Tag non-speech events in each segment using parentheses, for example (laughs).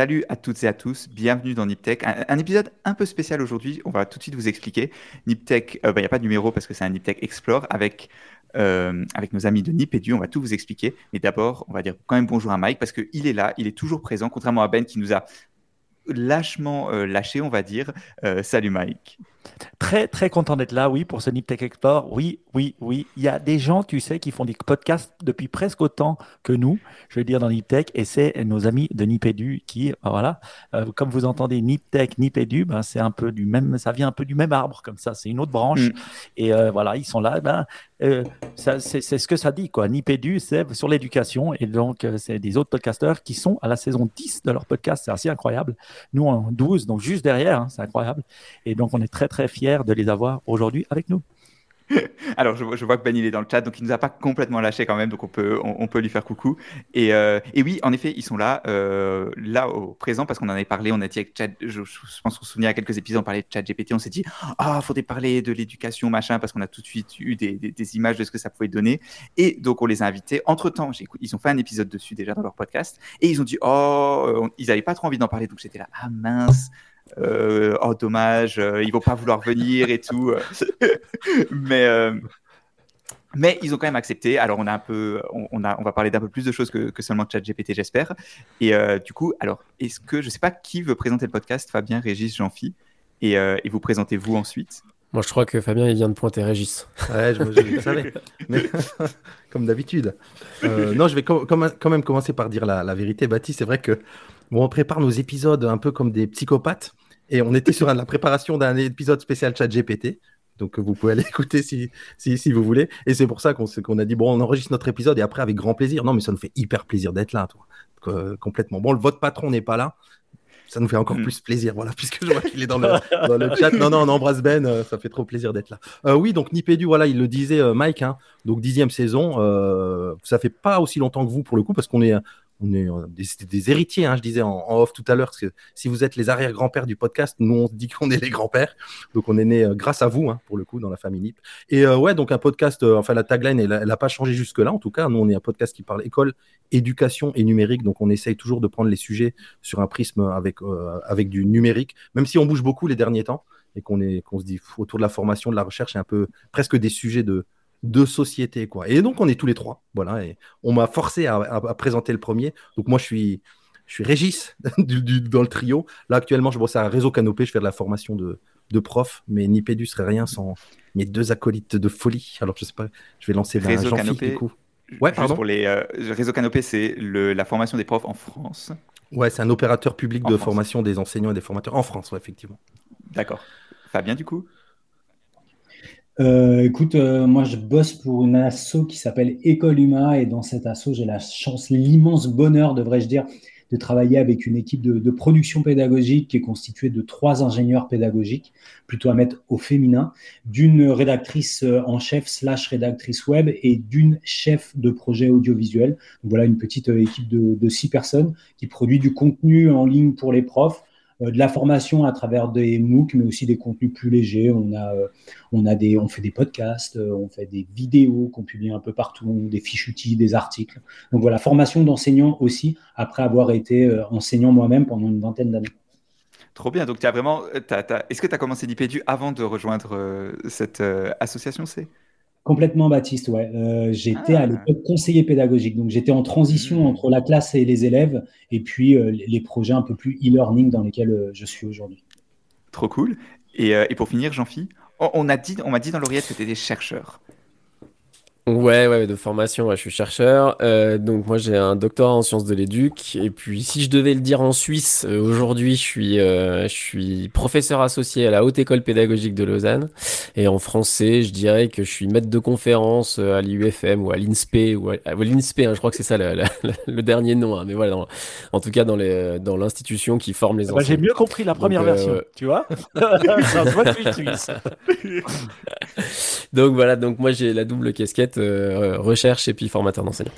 Salut à toutes et à tous, bienvenue dans Niptech. Un, un épisode un peu spécial aujourd'hui, on va tout de suite vous expliquer. Niptech, il n'y a pas de numéro parce que c'est un Niptech Explore avec, euh, avec nos amis de Nipedu, on va tout vous expliquer. Mais d'abord, on va dire quand même bonjour à Mike parce qu'il est là, il est toujours présent, contrairement à Ben qui nous a lâchement euh, lâché, on va dire. Euh, salut Mike. Très, très content d'être là, oui, pour ce Niptech Explore. Oui, oui, oui. Il y a des gens, tu sais, qui font des podcasts depuis presque autant que nous, je veux dire, dans Niptech, et c'est nos amis de Nipedu qui, ben voilà, euh, comme vous entendez Niptech, Nipedu, ben, c'est un peu du même, ça vient un peu du même arbre, comme ça, c'est une autre branche. Mm. Et euh, voilà, ils sont là, ben, euh, c'est ce que ça dit, quoi. Nipedu, c'est sur l'éducation, et donc, euh, c'est des autres podcasteurs qui sont à la saison 10 de leur podcast, c'est assez incroyable. Nous, en 12, donc juste derrière, hein, c'est incroyable. Et donc, on est très, très fiers de les avoir aujourd'hui avec nous. (laughs) Alors, je, vois que Ben il est dans le chat, donc il nous a pas complètement lâché quand même, donc on peut, on, peut lui faire coucou. Et, euh, et, oui, en effet, ils sont là, euh, là au présent, parce qu'on en avait parlé, on a dit avec Chat, je, pense qu'on se souvient à quelques épisodes, on parlait de Chat GPT, on s'est dit, ah, il faudrait parler de l'éducation, machin, parce qu'on a tout de suite eu des, des, images de ce que ça pouvait donner. Et donc, on les a invités. Entre-temps, ils ont fait un épisode dessus déjà dans leur podcast, et ils ont dit, oh, euh, ils n'avaient pas trop envie d'en parler, donc j'étais là, ah mince. Euh, oh dommage, euh, ils vont pas vouloir venir et tout. (laughs) mais euh, mais ils ont quand même accepté. Alors on a un peu, on, a, on va parler d'un peu plus de choses que, que seulement ChatGPT, j'espère. Et du coup, alors est-ce que je sais pas qui veut présenter le podcast, Fabien, Régis, Jean-Phi, et, et, vous présentez vous ensuite? Moi, je crois que Fabien, il vient de pointer Régis. Ouais, je, je, savais. (laughs) Mais, (laughs) comme d'habitude. non, je vais quand même commencer par dire la, la vérité. Baptiste, c'est vrai que bon, on prépare nos épisodes un peu comme des psychopathes. Et on était sur la préparation d'un épisode spécial chat GPT. Donc vous pouvez aller (laughs) écouter si, si, si vous voulez. Et c'est pour ça qu'on a dit, bon, on enregistre notre épisode et après avec grand plaisir. Non, mais ça nous fait hyper plaisir d'être là, toi. Euh, complètement. Bon, le, votre patron n'est pas là. Ça nous fait encore mm. plus plaisir, voilà, (laughs) puisque je vois qu'il est dans le, dans le, chat. Non, non, on embrasse Ben, euh, ça fait trop plaisir d'être là. Euh, oui, donc Nipédu, voilà, il le disait, Mike, hein, donc dixième saison. ça fait pas aussi longtemps que vous, pour le coup, parce qu'on est, on est euh, des, héritiers, hein, je disais en, off tout à l'heure, parce que si vous êtes les arrière-grands-pères du podcast, nous on se dit qu'on est les grands-pères, donc on est né euh, grâce à vous, hein, pour le coup, dans la famille NIP. Et euh, ouais, donc un podcast, enfin la tagline, elle n'a pas changé jusque-là, en tout cas, nous on est un podcast qui parle école, éducation et numérique, donc on essaye toujours de prendre les sujets sur un prisme avec, avec du numérique, même si on bouge beaucoup les derniers temps, et qu'on qu'on se dit autour de la formation, de la recherche, et un peu presque des sujets de, de société. Quoi. Et donc, on est tous les trois. Voilà, et on m'a forcé à, présenter le premier. Donc, moi, je suis, je suis Régis (laughs) du, dans le trio. Là, actuellement, je bosse à Réseau Canopé. Je fais de la formation de, de prof, mais Nipédu serait rien sans mes deux acolytes de folie. Alors, je sais pas, je vais lancer vers Réseau Canopé. Du coup. Ouais, pardon. Pour les, euh, Réseau Canopé, c'est la formation des profs en France. Ouais, c'est un opérateur public de formation des enseignants et des formateurs en France, ouais, effectivement. D'accord. Fabien, du coup? Euh, écoute, euh, moi je bosse pour une asso qui s'appelle École Huma et dans cette asso j'ai la chance, l'immense bonheur, devrais-je dire, de travailler avec une équipe de, production pédagogique qui est constituée de trois ingénieurs pédagogiques, plutôt à mettre au féminin, d'une rédactrice euh, en chef slash rédactrice web et d'une chef de projet audiovisuel. voilà une petite équipe de, six personnes qui produit du contenu en ligne pour les profs de la formation à travers des MOOC, mais aussi des contenus plus légers. On, a, euh, on, a des, on fait des podcasts, euh, on fait des vidéos qu'on publie un peu partout, des fiches outils, des articles. Donc voilà, formation d'enseignants aussi, après avoir été enseignant moi-même pendant une vingtaine d'années. Trop bien. Donc, tu as vraiment. Est-ce que tu as commencé l'IPEDU avant de rejoindre cette association C? Complètement Baptiste, ouais. Euh, j'étais à ah. l'époque conseiller pédagogique, donc j'étais en transition mmh. entre la classe et les élèves, et puis euh, les projets un peu plus e-learning dans lesquels euh, je suis aujourd'hui. Trop cool. Et, pour finir, Jean-Phi, on, on m'a dit dans l'oreillette que tu étais chercheur. Ouais, ouais, de formation, je suis chercheur. Euh, donc moi j'ai un doctorat en sciences de l'éduc. Et puis si je devais le dire en Suisse, euh, aujourd'hui je suis, euh, je suis professeur associé à la Haute École Pédagogique de Lausanne. Et en français, je dirais que je suis maître de conférence à l'IUFM ou à l'INSPE ou à, l'INSPE, hein, je crois que c'est ça le dernier nom. Hein, mais voilà, en tout cas dans les, dans l'institution qui forme les enfants. J'ai mieux compris la première version, tu vois. (laughs) (laughs) donc voilà, donc moi j'ai la double casquette euh, recherche et puis formateur d'enseignants.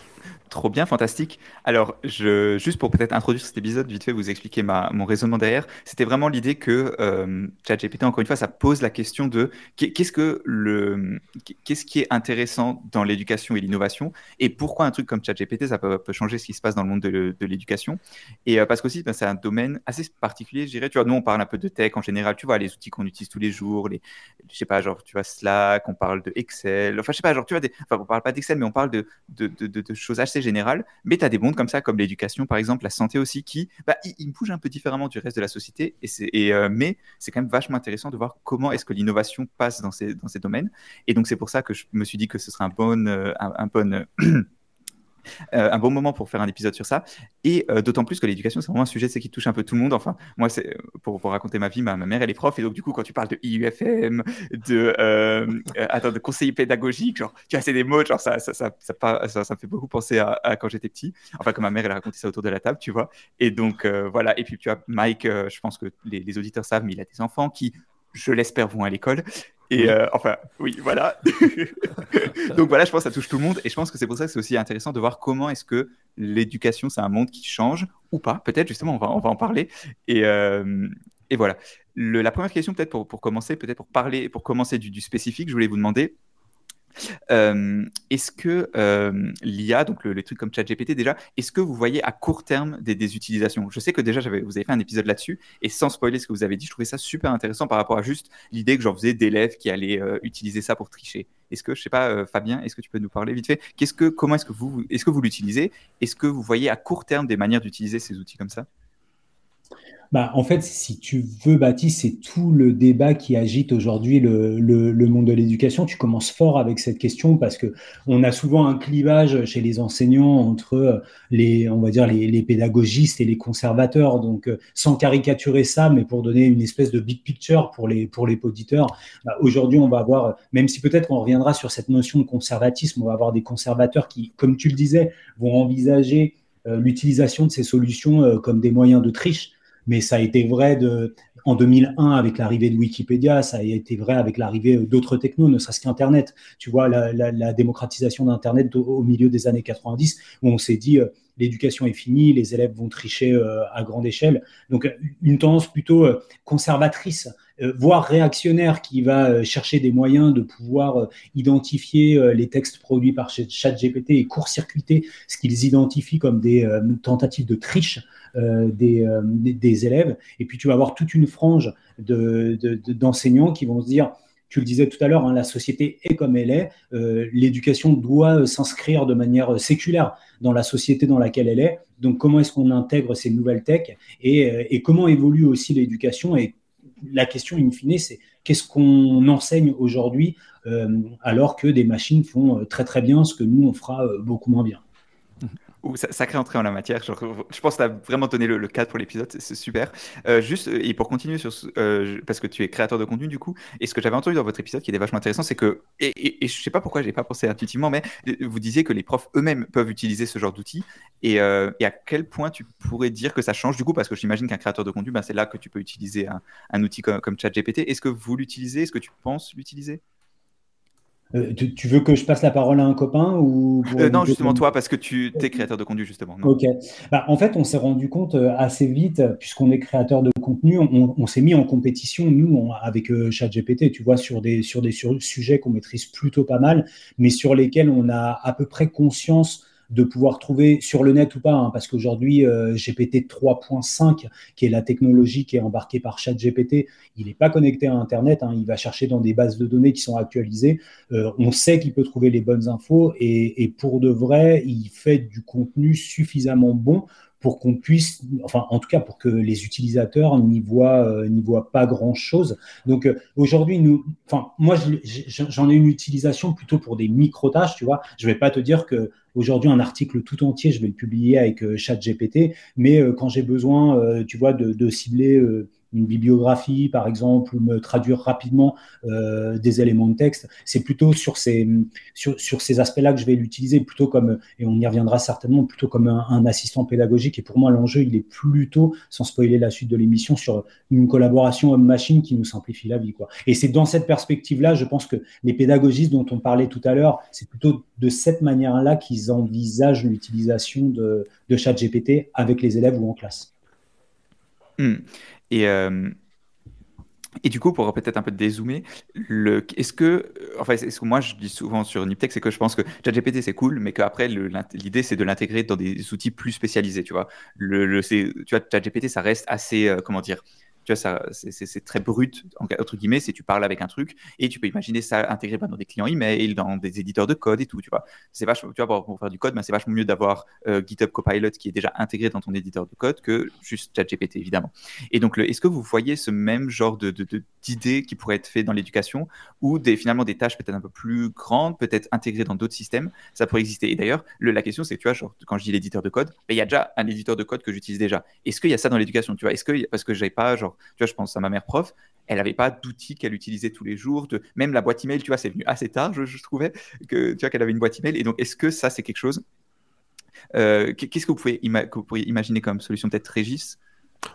Trop bien, fantastique. Alors, je, juste pour peut-être introduire cet épisode, vite fait, vous expliquer mon raisonnement derrière. C'était vraiment l'idée que euh, ChatGPT, encore une fois, ça pose la question de qu'est-ce que le, qu'est-ce qui est intéressant dans l'éducation et l'innovation, et pourquoi un truc comme ChatGPT, ça peut, changer ce qui se passe dans le monde de, l'éducation. Et euh, parce qu'aussi, ben, c'est un domaine assez particulier, je dirais. Tu vois, nous, on parle un peu de tech en général. Tu vois, les outils qu'on utilise tous les jours, les, je sais pas, genre, tu vois, Slack, on parle de Excel. Enfin, je sais pas, genre, tu vois, des, enfin, on parle pas d'Excel, mais on parle de, de, de choses assez général, mais tu as des mondes comme ça, comme l'éducation, par exemple, la santé aussi, qui bah, ils, bougent un peu différemment du reste de la société, et euh, mais c'est quand même vachement intéressant de voir comment est-ce que l'innovation passe dans ces, dans ces domaines. Et donc, c'est pour ça que je me suis dit que ce serait un bon, euh, un bon Euh, un bon moment pour faire un épisode sur ça. Et euh, d'autant plus que l'éducation, c'est vraiment un sujet qui touche un peu tout le monde. Enfin, moi, c'est pour, pour, raconter ma vie, ma, mère, elle est prof. Et donc, du coup, quand tu parles de IUFM, de, euh, attends, de conseiller pédagogique, genre, tu c'est des mots, genre, ça, ça, ça, ça, me fait beaucoup penser à, quand j'étais petit. Enfin, comme ma mère, elle a raconté ça autour de la table, tu vois. Et donc, voilà. Et puis, tu vois, Mike, je pense que les auditeurs savent, mais il a des enfants qui je l'espère, vont à l'école. Et euh, enfin, oui, voilà. (laughs) Donc voilà, je pense que ça touche tout le monde. Et je pense que c'est pour ça que c'est aussi intéressant de voir comment est-ce que l'éducation, c'est un monde qui change ou pas. Peut-être, justement, on va, on va en parler. Et, euh, et voilà. Le, la première question, peut-être pour, pour, commencer, peut-être pour parler, pour commencer du, du, spécifique, je voulais vous demander euh, est-ce que euh, l'IA, donc le, les trucs comme ChatGPT déjà, est-ce que vous voyez à court terme des, utilisations Je sais que déjà vous avez fait un épisode là-dessus et sans spoiler ce que vous avez dit, je trouvais ça super intéressant par rapport à juste l'idée que j'en faisais d'élèves qui allaient euh, utiliser ça pour tricher. Est-ce que je sais pas, Fabien, est-ce que tu peux nous parler vite fait? Comment est-ce que vous l'utilisez? Est-ce que vous voyez à court terme des manières d'utiliser ces outils comme ça? Bah, en fait, si tu veux, Baptiste, c'est tout le débat qui agite aujourd'hui le, le, monde de l'éducation. Tu commences fort avec cette question parce que on a souvent un clivage chez les enseignants entre les, on va dire, les, les pédagogistes et les conservateurs. Donc, euh, sans caricaturer ça, mais pour donner une espèce de big picture pour les, pour les auditeurs, bah, aujourd'hui, on va avoir, même si peut-être qu'on reviendra sur cette notion de conservatisme, on va avoir des conservateurs qui, comme tu le disais, vont envisager euh, l'utilisation de ces solutions euh, comme des moyens de triche mais ça a été vrai en 2001 avec l'arrivée de Wikipédia, ça a été vrai avec l'arrivée d'autres technos, ne serait-ce qu'Internet. Tu vois, la, démocratisation d'Internet au, milieu des années 90, où on s'est dit, euh, l'éducation est finie, les élèves vont tricher euh, à grande échelle. Donc, une tendance plutôt euh, conservatrice, voire réactionnaire, qui va chercher des moyens de pouvoir identifier les textes produits par ChatGPT et court-circuiter ce qu'ils identifient comme des tentatives de triche euh, euh, des, des, élèves. Et puis tu vas avoir toute une frange d'enseignants de, qui vont se dire, tu le disais tout à l'heure, hein, la société est comme elle est, euh, l'éducation doit s'inscrire de manière séculaire dans la société dans laquelle elle est. Donc comment est-ce qu'on intègre ces nouvelles techs et, et comment évolue aussi l'éducation? Et la question in fine, c'est qu'est-ce qu'on enseigne aujourd'hui alors que des machines font très très bien ce que nous, on fera beaucoup moins bien? Ou sacrée entrée en la matière. je pense que tu as vraiment donné le, cadre pour l'épisode, c'est super. Euh, juste, euh, et pour continuer sur euh, parce que tu es créateur de contenu du coup, et ce que j'avais entendu dans votre épisode qui était vachement intéressant, c'est que, et, et, je sais pas pourquoi j'ai pas pensé intuitivement, mais vous disiez que les profs eux-mêmes peuvent utiliser ce genre d'outils, et, et, à quel point tu pourrais dire que ça change du coup, parce que j'imagine qu'un créateur de contenu, ben, c'est là que tu peux utiliser un, outil comme ChatGPT. Est-ce que vous l'utilisez? Est-ce que tu penses l'utiliser? Euh, tu, veux que je passe la parole à un copain ou euh, Non, justement toi, parce que tu es créateur de contenu, justement. Ok. Bah, en fait, on s'est rendu compte euh, assez vite, puisqu'on est créateur de contenu, on, s'est mis en compétition, nous, avec ChatGPT, tu vois, sur des, sur des sujets qu'on maîtrise plutôt pas mal, mais sur lesquels on a à peu près conscience de pouvoir trouver sur le net ou pas, hein, parce qu'aujourd'hui, euh, GPT 3.5, qui est la technologie qui est embarquée par ChatGPT, il n'est pas connecté à Internet, hein, il va chercher dans des bases de données qui sont actualisées. Euh, on sait qu'il peut trouver les bonnes infos et, et pour de vrai, il fait du contenu suffisamment bon pour qu'on puisse, enfin en tout cas pour que les utilisateurs n'y voient, euh, n'y voient pas grand-chose. Donc euh, aujourd'hui, nous, enfin moi j'en ai une utilisation plutôt pour des micro-tâches, tu vois. Je vais pas te dire que aujourd'hui un article tout entier, je vais le publier avec euh, ChatGPT, mais quand j'ai besoin, tu vois, de, de cibler une bibliographie, par exemple, ou me traduire rapidement euh, des éléments de texte. C'est plutôt sur ces, aspects-là que je vais l'utiliser, plutôt comme, et on y reviendra certainement, plutôt comme un, assistant pédagogique. Et pour moi, l'enjeu, il est plutôt, sans spoiler la suite de l'émission, sur une collaboration homme-machine qui nous simplifie la vie. Et c'est dans cette perspective-là, je pense que les pédagogistes dont on parlait tout à l'heure, c'est plutôt de cette manière-là qu'ils envisagent l'utilisation de, de ChatGPT avec les élèves ou en classe. Hmm. Et, euh, et du coup, pour peut-être un peu dézoomer, est-ce que, enfin, est-ce que moi je dis souvent sur Niptech, c'est que je pense que ChatGPT c'est cool, mais qu'après l'idée c'est de l'intégrer dans des outils plus spécialisés, tu vois. Le, le tu vois, ChatGPT ça reste assez, euh, comment dire, tu vois, c'est très brut, entre guillemets, c'est tu parles avec un truc et tu peux imaginer ça intégré dans des clients email, dans des éditeurs de code et tout, tu vois. C'est vachement, pour, faire du code, ben, c'est vachement mieux d'avoir euh, GitHub Copilot qui est déjà intégré dans ton éditeur de code que juste ChatGPT, évidemment. Et donc, est-ce que vous voyez ce même genre de, d'idées qui pourraient être fait dans l'éducation ou des, finalement des tâches peut-être un peu plus grandes, peut-être intégrées dans d'autres systèmes, ça pourrait exister. Et d'ailleurs, la question, c'est, tu vois, quand je dis l'éditeur de code, ben, il y a déjà un éditeur de code que j'utilise déjà. Est-ce qu'il y a ça dans l'éducation, tu vois? Est-ce que, parce que j'avais pas, genre, tu vois, je pense à ma mère prof, elle n'avait pas d'outils qu'elle utilisait tous les jours. De... Même la boîte email, tu vois, c'est venu assez tard, je, trouvais, que tu vois qu'elle avait une boîte email. Et donc, est-ce que ça, c'est quelque chose euh, Qu'est-ce que vous, pouvez pourriez imaginer comme solution, peut-être Régis?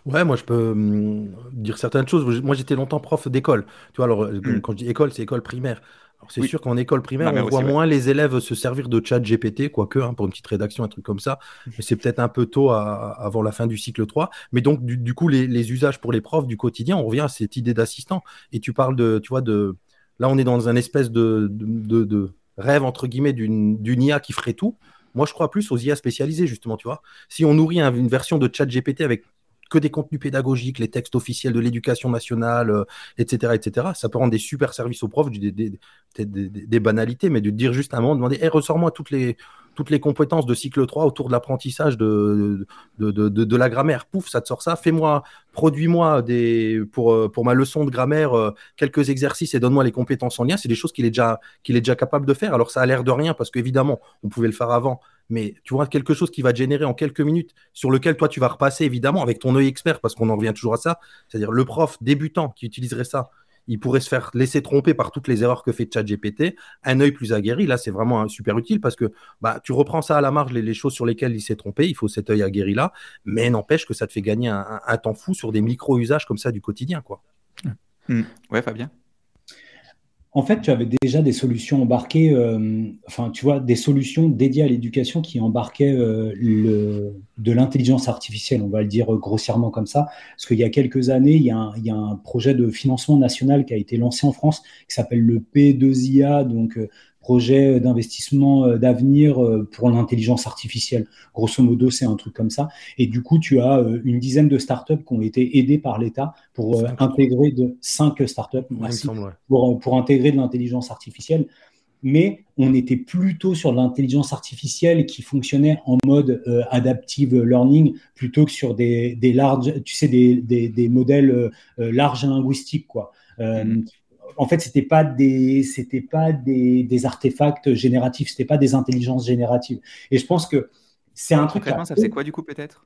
Ouais, moi je peux hum, dire certaines choses. Moi j'étais longtemps prof d'école. Tu vois, alors hmm. quand je dis école, c'est école primaire c'est sûr qu'en école primaire, on voit moins les élèves se servir de chat GPT, quoique, hein, pour une petite rédaction, un truc comme ça. Mais c'est peut-être un peu tôt avant la fin du cycle 3. Mais donc, du, coup, les, usages pour les profs du quotidien, on revient à cette idée d'assistant. Et tu parles de, tu vois, de. Là, on est dans un espèce de, de, rêve, entre guillemets, d'une IA qui ferait tout. Moi, je crois plus aux IA spécialisées, justement, tu vois. Si on nourrit une version de chat GPT avec que des contenus pédagogiques, les textes officiels de l'éducation nationale, etc., euh, etc. Ça peut rendre des super services aux profs, des, des, des, banalités, mais de dire juste un moment, demander, hey, ressors-moi toutes les, toutes les compétences de cycle 3 autour de l'apprentissage de de, de, de, la grammaire. Pouf, ça te sort ça. Fais-moi, produis-moi des, pour, euh, pour ma leçon de grammaire euh, quelques exercices et donne-moi les compétences en lien. C'est des choses qu'il est, déjà, qu'il est déjà capable de faire. Alors ça a l'air de rien parce qu'évidemment, on pouvait le faire avant mais tu vois quelque chose qui va te générer en quelques minutes, sur lequel toi tu vas repasser évidemment avec ton œil expert, parce qu'on en revient toujours à ça, c'est-à-dire le prof débutant qui utiliserait ça, il pourrait se faire laisser tromper par toutes les erreurs que fait ChatGPT. Un œil plus aguerri, là, c'est vraiment super utile parce que bah, tu reprends ça à la marge, les, choses sur lesquelles il s'est trompé, il faut cet œil aguerri là, mais n'empêche que ça te fait gagner un, temps fou sur des micro-usages comme ça du quotidien. quoi. Mmh. Ouais, Fabien? En fait, tu avais déjà des solutions embarquées, euh, enfin, tu vois, des solutions dédiées à l'éducation qui embarquaient euh, de l'intelligence artificielle, on va le dire grossièrement comme ça. Parce qu'il y a quelques années, il y a, un, projet de financement national qui a été lancé en France qui s'appelle le P2IA, donc euh, projet d'investissement euh, d'avenir euh, pour l'intelligence artificielle. Grosso modo, c'est un truc comme ça. Et du coup, tu as euh, une dizaine de startups qui ont été aidées par l'État pour intégrer de cinq startups pour, pour intégrer de l'intelligence artificielle. Mais on était plutôt sur de l'intelligence artificielle qui fonctionnait en mode adaptive learning plutôt que sur des, des larges, tu sais, des, des, des modèles larges linguistiques, quoi. Mm-hmm en fait, c'était pas des, c'était pas des, des, artefacts génératifs, c'était pas des intelligences génératives. Et je pense que c'est un truc. ça faisait quoi du coup peut-être?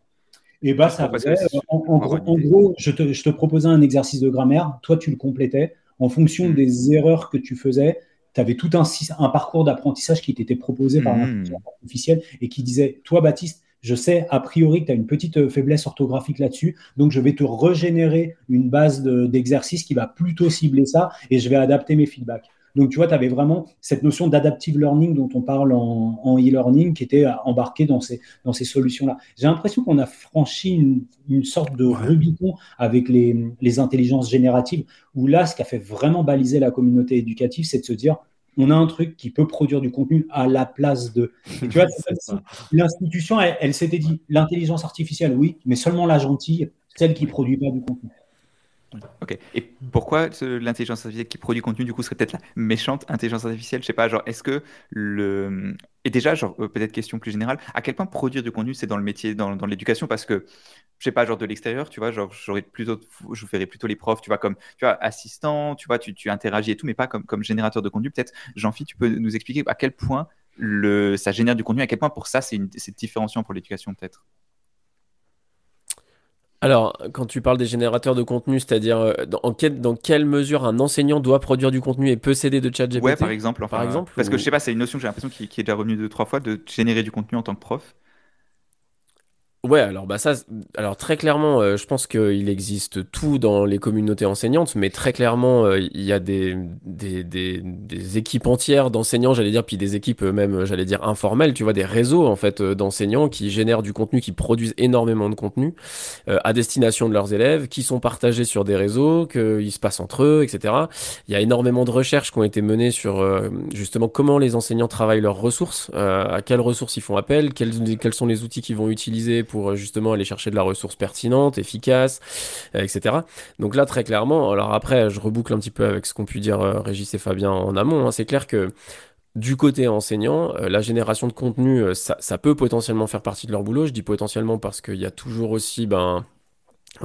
Et eh bah, ça faisait, en, gros, je te, je te, proposais un exercice de grammaire, toi tu le complétais en fonction hmm. des erreurs que tu faisais. Tu avais tout un, un parcours d'apprentissage qui t'était proposé par hmm. l'intelligence artificielle et qui disait, toi Baptiste, je sais a priori que tu as une petite euh, faiblesse orthographique là-dessus, donc je vais te régénérer une base d'exercice qui va plutôt cibler ça et je vais adapter mes feedbacks. Donc, tu vois, tu avais vraiment cette notion d'adaptive learning dont on parle en e-learning qui était embarquée dans ces, dans ces solutions-là. J'ai l'impression qu'on a franchi une, sorte de Rubicon avec les, les intelligences génératives, où là, ce qui a fait vraiment baliser la communauté éducative, c'est de se dire, on a un truc qui peut produire du contenu à la place de. (laughs) Tu vois, l'institution, elle, s'était dit l'intelligence artificielle, oui, mais seulement la gentille, celle qui produit pas du contenu. Ok. Et pourquoi l'intelligence artificielle qui produit contenu, du coup, serait peut-être la méchante intelligence artificielle? Je sais pas, genre, est-ce que le. Et déjà, genre, euh, peut-être question plus générale, à quel point produire du contenu, c'est dans le métier, dans, l'éducation? Parce que, je sais pas, genre de l'extérieur, tu vois, genre, j'aurais plutôt, je ferais plutôt les profs, tu vois, comme, tu vois, assistant, tu vois, tu, interagis et tout, mais pas comme, comme générateur de contenu. Peut-être, Jean-Philippe, tu peux nous expliquer à quel point le, ça génère du contenu, à quel point pour ça, c'est différenciant pour l'éducation, peut-être? Alors, quand tu parles des générateurs de contenu, c'est-à-dire euh, dans, en quelle, dans quelle mesure un enseignant doit produire du contenu et peut s'aider de ChatGPT Ouais, par exemple. Par exemple, Parce ou- que je sais pas, c'est une notion que j'ai l'impression qui, qui est déjà revenue deux, trois fois de générer du contenu en tant que prof. Ouais, alors bah ça, alors très clairement, euh, je pense qu'il existe tout dans les communautés enseignantes, mais très clairement, euh, il y a des, des, des, des équipes entières d'enseignants, j'allais dire, puis des équipes euh, même, j'allais dire informelles, tu vois, des réseaux en fait euh, d'enseignants qui génèrent du contenu, qui produisent énormément de contenu euh, à destination de leurs élèves, qui sont partagés sur des réseaux, qu'ils se passent entre eux, etc. Il y a énormément de recherches qui ont été menées sur justement comment les enseignants travaillent leurs ressources, à quelles ressources ils font appel, quels, quels sont les outils qu'ils vont utiliser euh, justement aller chercher de la ressource pertinente, efficace, euh, etc. Donc là, très clairement, alors après, je reboucle un petit peu avec ce qu'ont pu dire euh, Régis et Fabien en amont, hein, c'est clair que du côté enseignant, la génération de contenu, ça, ça peut potentiellement faire partie de leur boulot. Je dis potentiellement parce qu'il y a toujours aussi ben,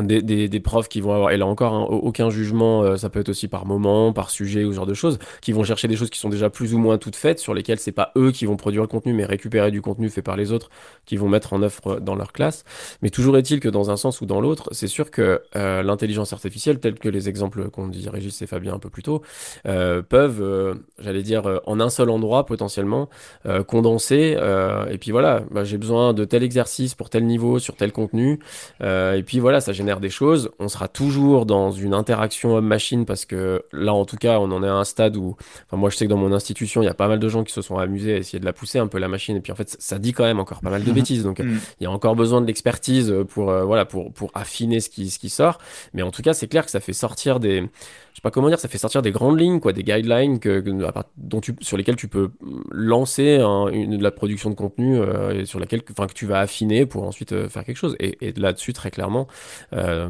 des, des, des profs qui vont avoir, et là encore, hein, au- aucun jugement, euh, ça peut être aussi par moment, par sujet ou ce genre de choses, qui vont chercher des choses qui sont déjà plus ou moins toutes faites, sur lesquelles c'est pas eux qui vont produire le contenu, mais récupérer du contenu fait par les autres, qui vont mettre en œuvre dans leur classe. Mais toujours est-il que dans un sens ou dans l'autre, c'est sûr que euh, l'intelligence artificielle, telle que les exemples qu'ont dit Régis et Fabien un peu plus tôt, euh, peuvent, euh, j'allais dire, euh, en un seul endroit potentiellement, euh, condenser, euh, et puis voilà, bah, j'ai besoin de tel exercice pour tel niveau, sur tel contenu, euh, et puis voilà, ça génère des choses. On sera toujours dans une interaction homme-machine parce que là, en tout cas, on en est à un stade où, enfin, moi, je sais que dans mon institution, il y a pas mal de gens qui se sont amusés à essayer de la pousser un peu la machine. Et puis en fait, ça, dit quand même encore pas mal de (laughs) bêtises. Donc Mm. il y a encore besoin de l'expertise pour, euh, voilà, pour, pour affiner ce qui, ce qui sort. Mais en tout cas, c'est clair que ça fait sortir des, je sais pas comment dire, ça fait sortir des grandes lignes, quoi, des guidelines que, dont tu, sur lesquelles tu peux lancer un- une, de la production de contenu euh, sur laquelle, enfin, que tu vas affiner pour ensuite euh, faire quelque chose. Et, et là-dessus, très clairement, euh,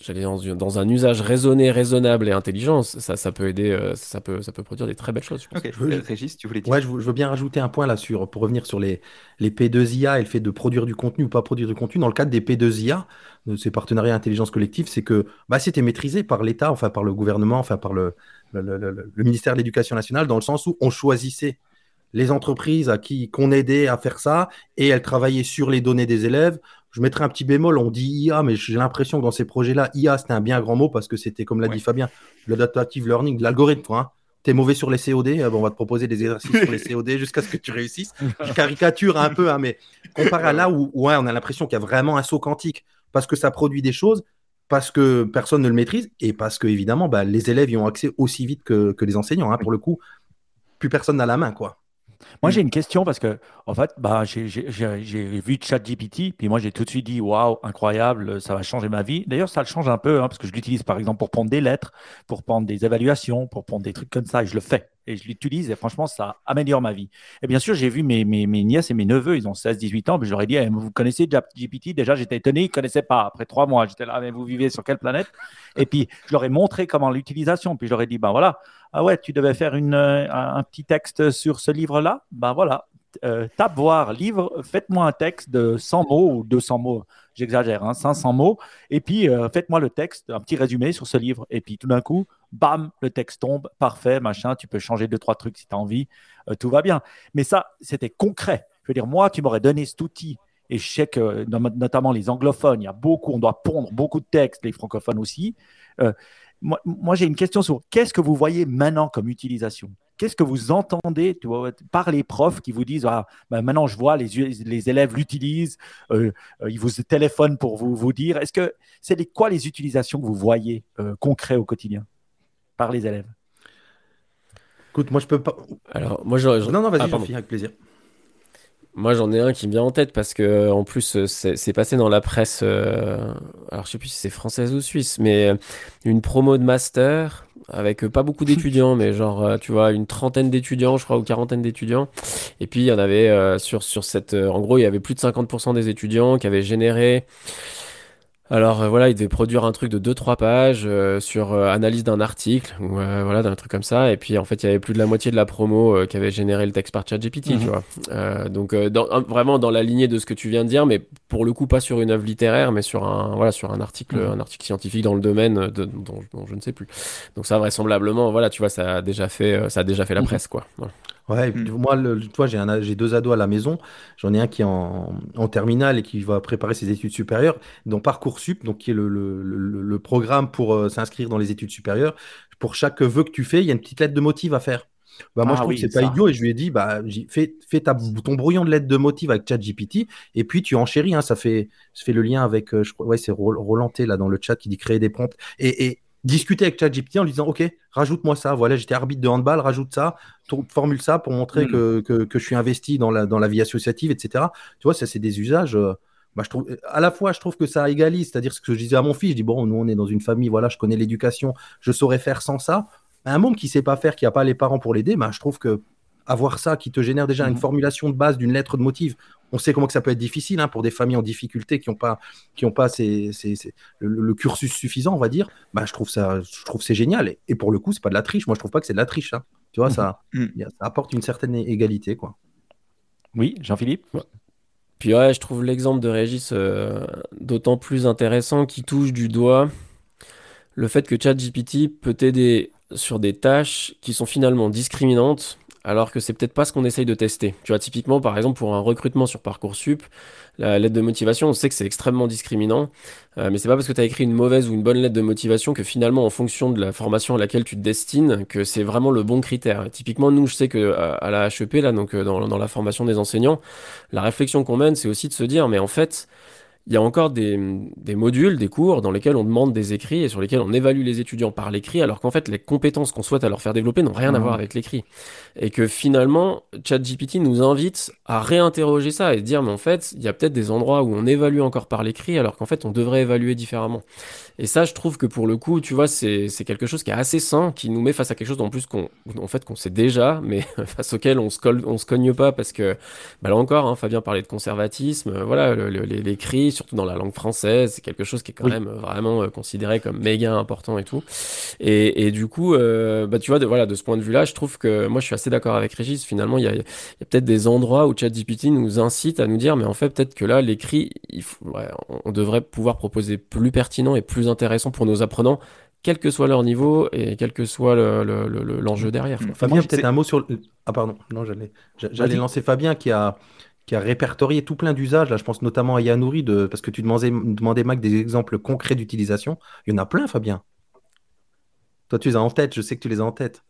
j'allais dans, dans un usage raisonné, raisonnable et intelligent, ça, ça peut aider, euh, ça peut, ça peut produire des très belles choses. Je pense. Ok, Je veux- Régis, tu voulais dire? Ouais, je, veux je veux bien rajouter un point là sur, pour revenir sur les, les P2IA et le fait de produire du contenu ou pas produire du contenu. Dans le cadre des P2IA, de ces partenariats intelligence collective, c'est que bah, c'était maîtrisé par l'État, enfin par le gouvernement, enfin par le, le, le- le- le ministère de l'Éducation nationale, dans le sens où on choisissait les entreprises à qui qu'on aidait à faire ça et elles travaillaient sur les données des élèves. Je mettrai un petit bémol, on dit IA, mais j'ai l'impression que dans ces projets-là, IA, c'était un bien grand mot parce que c'était, comme l'a Ouais. dit Fabien, le adaptative learning, de l'algorithme. hein. T'es mauvais sur les COD, euh, bon, on va te proposer des exercices sur les COD jusqu'à ce que tu réussisses. Je caricature un peu, hein, mais comparé à là où ouais, on a l'impression qu'il y a vraiment un saut quantique parce que ça produit des choses, parce que personne ne le maîtrise et parce que évidemment, bah, les élèves y ont accès aussi vite que, que les enseignants. hein. Pour le coup, plus personne n'a la main, quoi. Moi, Mm. j'ai une question parce que, en fait, bah, j'ai- vu ChatGPT, puis moi, j'ai tout de suite dit, waouh, incroyable, ça va changer ma vie. D'ailleurs, ça le change un peu, hein, parce que je l'utilise, par exemple, pour prendre des lettres, pour prendre des évaluations, pour prendre des trucs comme ça, et je le fais. Et je l'utilise, et franchement, ça améliore ma vie. Et bien sûr, j'ai vu mes, mes, mes nièces et mes neveux, ils ont 16, 18 ans, mais je leur ai dit, Eh, vous connaissez ChatGPT Déjà, j'étais étonné, ils ne connaissaient pas. Après trois mois, j'étais là, mais vous vivez sur quelle planète? Et puis, je leur ai montré comment l'utilisation. Puis, je leur ai dit, ben voilà, ah ouais, tu devais faire une, euh, un petit texte sur ce livre-là? Ben voilà, euh, tape voir, livre, faites-moi un texte de 100 mots ou 200 mots, j'exagère, hein, 500 mots, et puis euh, faites-moi le texte, un petit résumé sur ce livre. Et puis tout d'un coup, bam, le texte tombe, parfait, machin, tu peux changer deux, trois trucs si tu as envie, tout va bien. Mais ça, c'était concret. Je veux dire, moi, tu m'aurais donné cet outil. Et je sais que, notamment les anglophones, il y a beaucoup, on doit pondre beaucoup de textes, les francophones aussi. Moi, moi, j'ai une question sur qu'est-ce que vous voyez maintenant comme utilisation? Qu'est-ce que vous entendez tu vois, par les profs qui vous disent ah, ben maintenant je vois les, les élèves l'utilisent, euh, euh, ils vous téléphonent pour vous, vous dire. Est-ce que c'est les, quoi les utilisations que vous voyez euh, concrets au quotidien par les élèves? Écoute, moi je peux pas. Alors, moi, je, Non, non, vas-y, Ah, finis avec plaisir. Moi, j'en ai un qui me vient en tête parce que, en plus, euh, c'est passé dans la presse. euh, alors, je sais plus si c'est française ou suisse, mais euh, une promo de master avec euh, pas beaucoup (laughs) d'étudiants, mais genre, euh, tu vois, une trentaine d'étudiants, je crois, ou quarantaine d'étudiants. Et puis, il y en avait euh, sur, sur cette. euh, en gros, il y avait plus de 50% des étudiants qui avaient généré. Alors euh, voilà, il devait produire un truc de 2-3 pages euh, sur euh, analyse d'un article, ou euh, voilà, d'un truc comme ça. Et puis en fait, il y avait plus de la moitié de la promo euh, qui avait généré le texte par ChatGPT, Mhm. tu vois. Euh, donc euh, dans- vraiment dans la lignée de ce que tu viens de dire, mais pour le coup pas sur une œuvre littéraire, mais sur un voilà sur un article, Mhm. un article scientifique dans le domaine de- dont, dont je ne sais plus. Donc ça vraisemblablement, voilà, tu vois, ça a déjà fait, ça a déjà fait la Mhm. presse, quoi. Voilà. Ouais, Mm. moi, le, toi, j'ai un, j'ai deux ados à la maison. J'en ai un qui est en, en terminale et qui va préparer ses études supérieures. Dans Parcoursup, donc qui est le, le, le- le programme pour euh, s'inscrire dans les études supérieures, pour chaque vœu que tu fais, il y a une petite lettre de motive à faire. Bah, moi, Ah je trouve oui, que c'est pas ça. idiot et je lui ai dit, bah, j'ai- fais, fais ta, ton brouillon de lettre de motive avec ChatGPT et puis tu enchéris. Hein, ça, fait, ça fait le lien avec, euh, je crois, ouais, c'est Ro- Roland T là dans le chat qui dit créer des prompts et, et discuter avec ChatGPT en lui disant, ok, rajoute-moi ça. Voilà, j'étais arbitre de handball, rajoute ça, formule ça pour montrer Mm. que, que, que je suis investi dans la, dans la vie associative, etc. Tu vois, ça, c'est des usages. euh, bah, je trouve, à la fois, je trouve que ça égalise, c'est-à-dire ce que je disais à mon fils, je dis, bon, nous, on est dans une famille, voilà, je connais l'éducation, je saurais faire sans ça. Un môme qui sait pas faire, qui a pas les parents pour l'aider, bah, je trouve que avoir ça qui te génère déjà une Mhm. formulation de base d'une lettre de motive, on sait comment que ça peut être difficile hein, pour des familles en difficulté qui n'ont pas, qui ont pas ces, ces- ces- le, le cursus suffisant, on va dire. Bah, je trouve ça, je trouve c'est génial. Et, et pour le coup, c'est pas de la triche. Moi, je trouve pas que c'est de la triche. hein. Tu vois, ça, Mhm. a- ça apporte une certaine égalité, quoi. Oui, Jean-Philippe? Puis ouais, je trouve l'exemple de Régis euh, d'autant plus intéressant qui touche du doigt le fait que ChatGPT peut t'aider sur des tâches qui sont finalement discriminantes, alors que c'est peut-être pas ce qu'on essaye de tester. Tu vois, typiquement, par exemple, pour un recrutement sur Parcoursup, la lettre de motivation, on sait que c'est extrêmement discriminant, euh, mais c'est pas parce que tu as écrit une mauvaise ou une bonne lettre de motivation que finalement, en fonction de la formation à laquelle tu te destines, que c'est vraiment le bon critère. Typiquement, nous, je sais que à, la HEP, là, donc euh, dans la formation des enseignants, la réflexion qu'on mène, c'est aussi de se dire, mais en fait, il y a encore des, des modules, des cours dans lesquels on demande des écrits et sur lesquels on évalue les étudiants par l'écrit, alors qu'en fait, les compétences qu'on souhaite à leur faire développer n'ont rien à Mhm. voir avec l'écrit. Et que finalement, ChatGPT nous invite à réinterroger ça et dire, mais en fait, il y a peut-être des endroits où on évalue encore par l'écrit, alors qu'en fait, on devrait évaluer différemment. Et ça, je trouve que pour le coup, tu vois, c'est c'est quelque chose qui est assez sain, qui nous met face à quelque chose en plus qu'on en fait, qu'on sait déjà, mais (laughs) face auquel on se, colle, on se cogne pas parce que, bah là encore, hein, Fabien parlait de conservatisme, euh, voilà, le- le- les- l'écrit, surtout dans la langue française, c'est quelque chose qui est quand Oui. même euh, vraiment euh, considéré comme méga important et tout. Et, et du coup, euh, bah, tu vois, de, voilà, de ce point de vue-là, je trouve que moi, je suis assez d'accord avec Régis. Finalement, il y a, il y a peut-être des endroits où ChatGPT nous incite à nous dire, mais en fait, peut-être que là, l'écrit, il faut- ouais, on- on devrait pouvoir proposer plus pertinent et plus intéressant pour nos apprenants, quel que soit leur niveau et quel que soit le- le- le- le- l'enjeu derrière. quoi. Mm. Fabien, peut-être un mot sur. le- Ah, pardon, non, j'allais lancer Fabien qui a, qui a répertorié tout plein d'usages. Là, je pense notamment à Yanouri, de... parce que tu demandais, demandais, Mac, des exemples concrets d'utilisation. Il y en a plein, Fabien. Toi, tu les as en tête, je sais que tu les as en tête.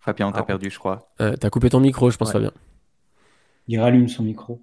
Fabien, on t'a Ah. perdu, je crois. Euh, T'as coupé ton micro, je pense, Ouais. Fabien. Il rallume son micro.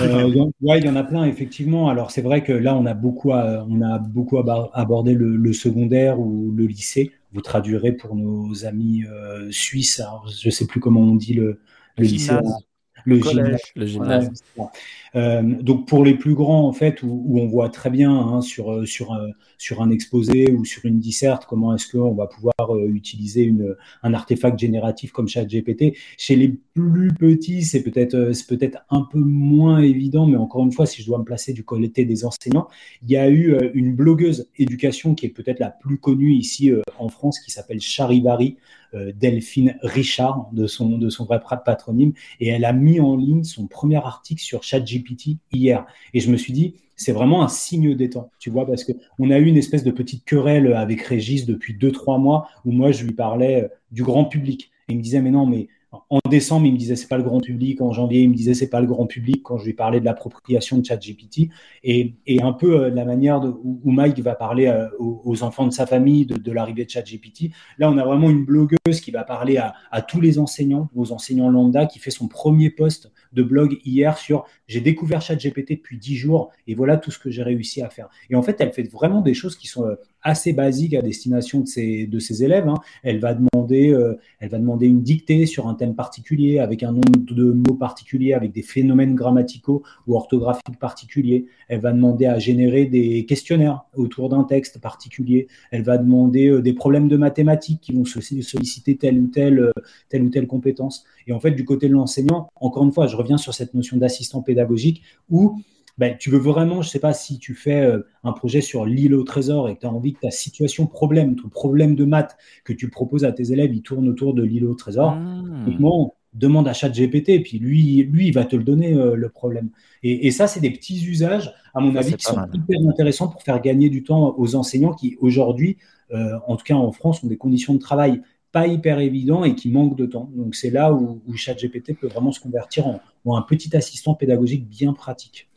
Euh, donc, ouais, il y en a plein, effectivement. Alors, c'est vrai que là, on a beaucoup, à- on a beaucoup abordé le, le secondaire ou le lycée. Vous traduirez pour nos amis euh, suisses. Alors, je ne sais plus comment on dit le, le lycée. gymnase. Le collège. gymnase. Le gymnase. Ouais, c'est ça. Euh, donc pour les plus grands, en fait, où, on voit très bien hein, sur, euh, sur, un- exposé ou sur une disserte, comment est-ce qu'on va pouvoir euh, utiliser une, un artefact génératif comme ChatGPT. Chez les plus petits, c'est peut-être peut-être un peu moins évident, mais encore une fois, si je dois me placer du côté des enseignants, il y a eu une blogueuse éducation qui est peut-être la plus connue ici en France, qui s'appelle Charivari, Delphine Richard, de son, de son vrai patronyme, et elle a mis en ligne son premier article sur ChatGPT hier. Et je me suis dit, c'est vraiment un signe des temps, tu vois, parce qu'on a eu une espèce de petite querelle avec Régis depuis deux, trois mois, où moi, je lui parlais euh, du grand public. Et il me disait, mais non, mais en décembre, il me disait c'est pas le grand public. En janvier, il me disait c'est pas le grand public quand je lui parlais de l'appropriation de ChatGPT. Et, et un peu euh, la manière où, Mike va parler euh, aux, enfants de sa famille de, de l'arrivée de ChatGPT. Là, on a vraiment une blogueuse qui va parler à, à tous les enseignants, aux enseignants lambda, qui fait son premier post de blog hier sur j'ai découvert ChatGPT depuis 10 jours et voilà tout ce que j'ai réussi à faire. Et en fait, elle fait vraiment des choses qui sont euh, assez basiques à destination de ses, de ses élèves. Hein. Elle va demander, euh, elle va demander une dictée sur un thème particulier avec un nombre de mots particuliers, avec des phénomènes grammaticaux ou orthographiques particuliers. Elle va demander à générer des questionnaires autour d'un texte particulier. Elle va demander euh, des problèmes de mathématiques qui vont solliciter telle ou telle, euh, telle ou telle compétence. Et en fait, du côté de l'enseignant, encore une fois, je reviens sur cette notion d'assistant pédagogique où ben, tu veux vraiment, je ne sais pas si tu fais euh, un projet sur l'île au trésor et que tu as envie que ta situation problème, ton problème de maths que tu proposes à tes élèves, il tourne autour de l'île au trésor. Mmh. Demande à ChatGPT et puis lui, lui, il va te le donner euh, le problème. Et, et ça, c'est des petits usages, à mon Ça, avis, qui sont mal. hyper intéressants pour faire gagner du temps aux enseignants qui, aujourd'hui, euh, en tout cas en France, ont des conditions de travail pas hyper évident et qui manque de temps. Donc c'est là où, où ChatGPT peut vraiment se convertir en, un petit assistant pédagogique bien pratique.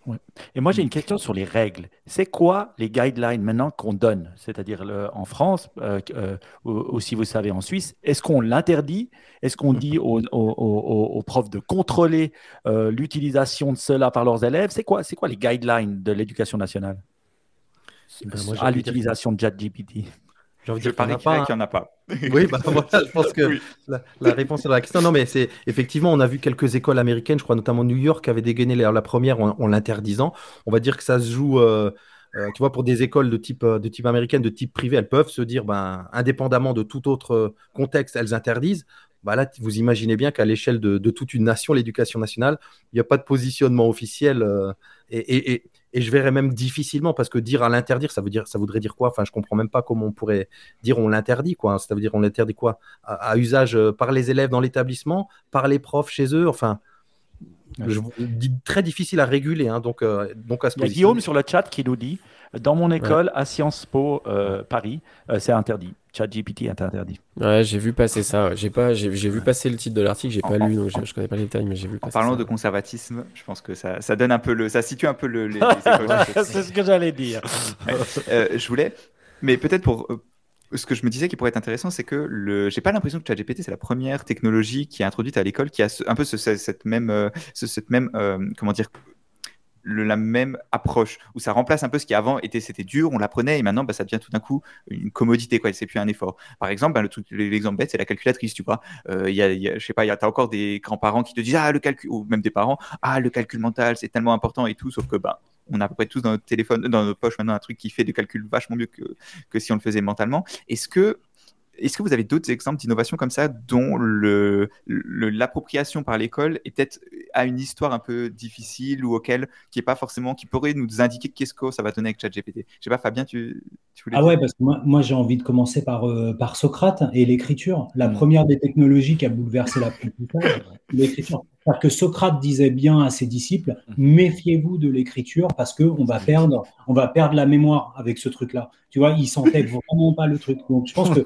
Et moi j'ai une question sur les règles. C'est quoi les guidelines maintenant qu'on donne? C'est-à-dire en France, euh, euh, ou, si vous savez en Suisse, est-ce qu'on l'interdit? Est-ce qu'on dit aux, profs de contrôler euh, l'utilisation de cela par leurs élèves? C'est quoi, quoi les guidelines de l'éducation nationale? À l'utilisation de ChatGPT j'ai envie de dire qu'il n'y en a pas. (laughs) Oui, bah, je pense que (laughs) la, réponse à la question. Non, mais c'est effectivement, on a vu quelques écoles américaines, je crois notamment New York, qui avaient dégainé la première en, l'interdisant. On va dire que ça se joue. Euh, euh, tu vois, pour des écoles de type, euh, de type américaine, de type privé, elles peuvent se dire, ben, indépendamment de tout autre contexte, elles interdisent. Bah là, vous imaginez bien qu'à l'échelle de, toute une nation, l'éducation nationale, il n'y a pas de positionnement officiel. et, et, et je verrais même difficilement parce que dire à l'interdire, ça voudrait dire quoi? Enfin, je comprends même pas comment on pourrait dire on l'interdit quoi. Ça veut dire on l'interdit quoi? À, usage euh, par les élèves dans l'établissement, par les profs chez eux. Enfin, je, très difficile à réguler. Hein, donc, euh, donc à Il y a Guillaume sur le chat qui nous dit dans mon école à Sciences Po euh, Paris, c'est interdit. ChatGPT est interdit. Ouais, j'ai vu passer ça. J'ai pas, j'ai, vu passer le titre de l'article, j'ai pas lu, donc je, connais pas les détails, mais j'ai vu. En parlant de conservatisme, je pense que ça, ça, donne un peu le, ça situe un peu le. Les, (laughs) c'est ce que j'allais dire. (laughs) je voulais, mais peut-être pour ce que je me disais qui pourrait être intéressant, c'est que le, j'ai pas l'impression que ChatGPT c'est la première technologie qui est introduite à l'école qui a un peu cette même, euh, cette même, euh, comment dire, la même approche où ça remplace un peu ce qui avant était c'était dur, on l'apprenait et maintenant bah, ça devient tout d'un coup une commodité quoi, c'est plus un effort. Par exemple, bah, le l'exemple bête c'est la calculatrice, tu vois. Euh, il y a, je sais pas, as encore des grands-parents qui te disent ah le calcul ou même des parents ah le calcul mental c'est tellement important et tout, sauf que bah on a à peu près tous dans notre téléphone, dans notre poche maintenant un truc qui fait des calculs vachement mieux que, que si on le faisait mentalement. Est-ce que est-ce que vous avez d'autres exemples d'innovation comme ça dont l'appropriation par l'école est peut-être à une histoire un peu difficile ou auquel qui est pas forcément qui pourrait nous indiquer qu'est-ce que ça va donner avec ChatGPT? Je sais pas, Fabien, tu, tu voulais Ah ouais, parce que moi, j'ai envie de commencer par, euh, par Socrate et l'écriture. La hmm. première des technologies qui a bouleversé la (laughs) l'écriture. Parce que Socrate disait bien à ses disciples hmm. méfiez-vous de l'écriture parce que on va perdre, on va perdre la mémoire avec ce truc-là. Tu vois, il sentait (laughs) vraiment pas le truc. Donc, je pense que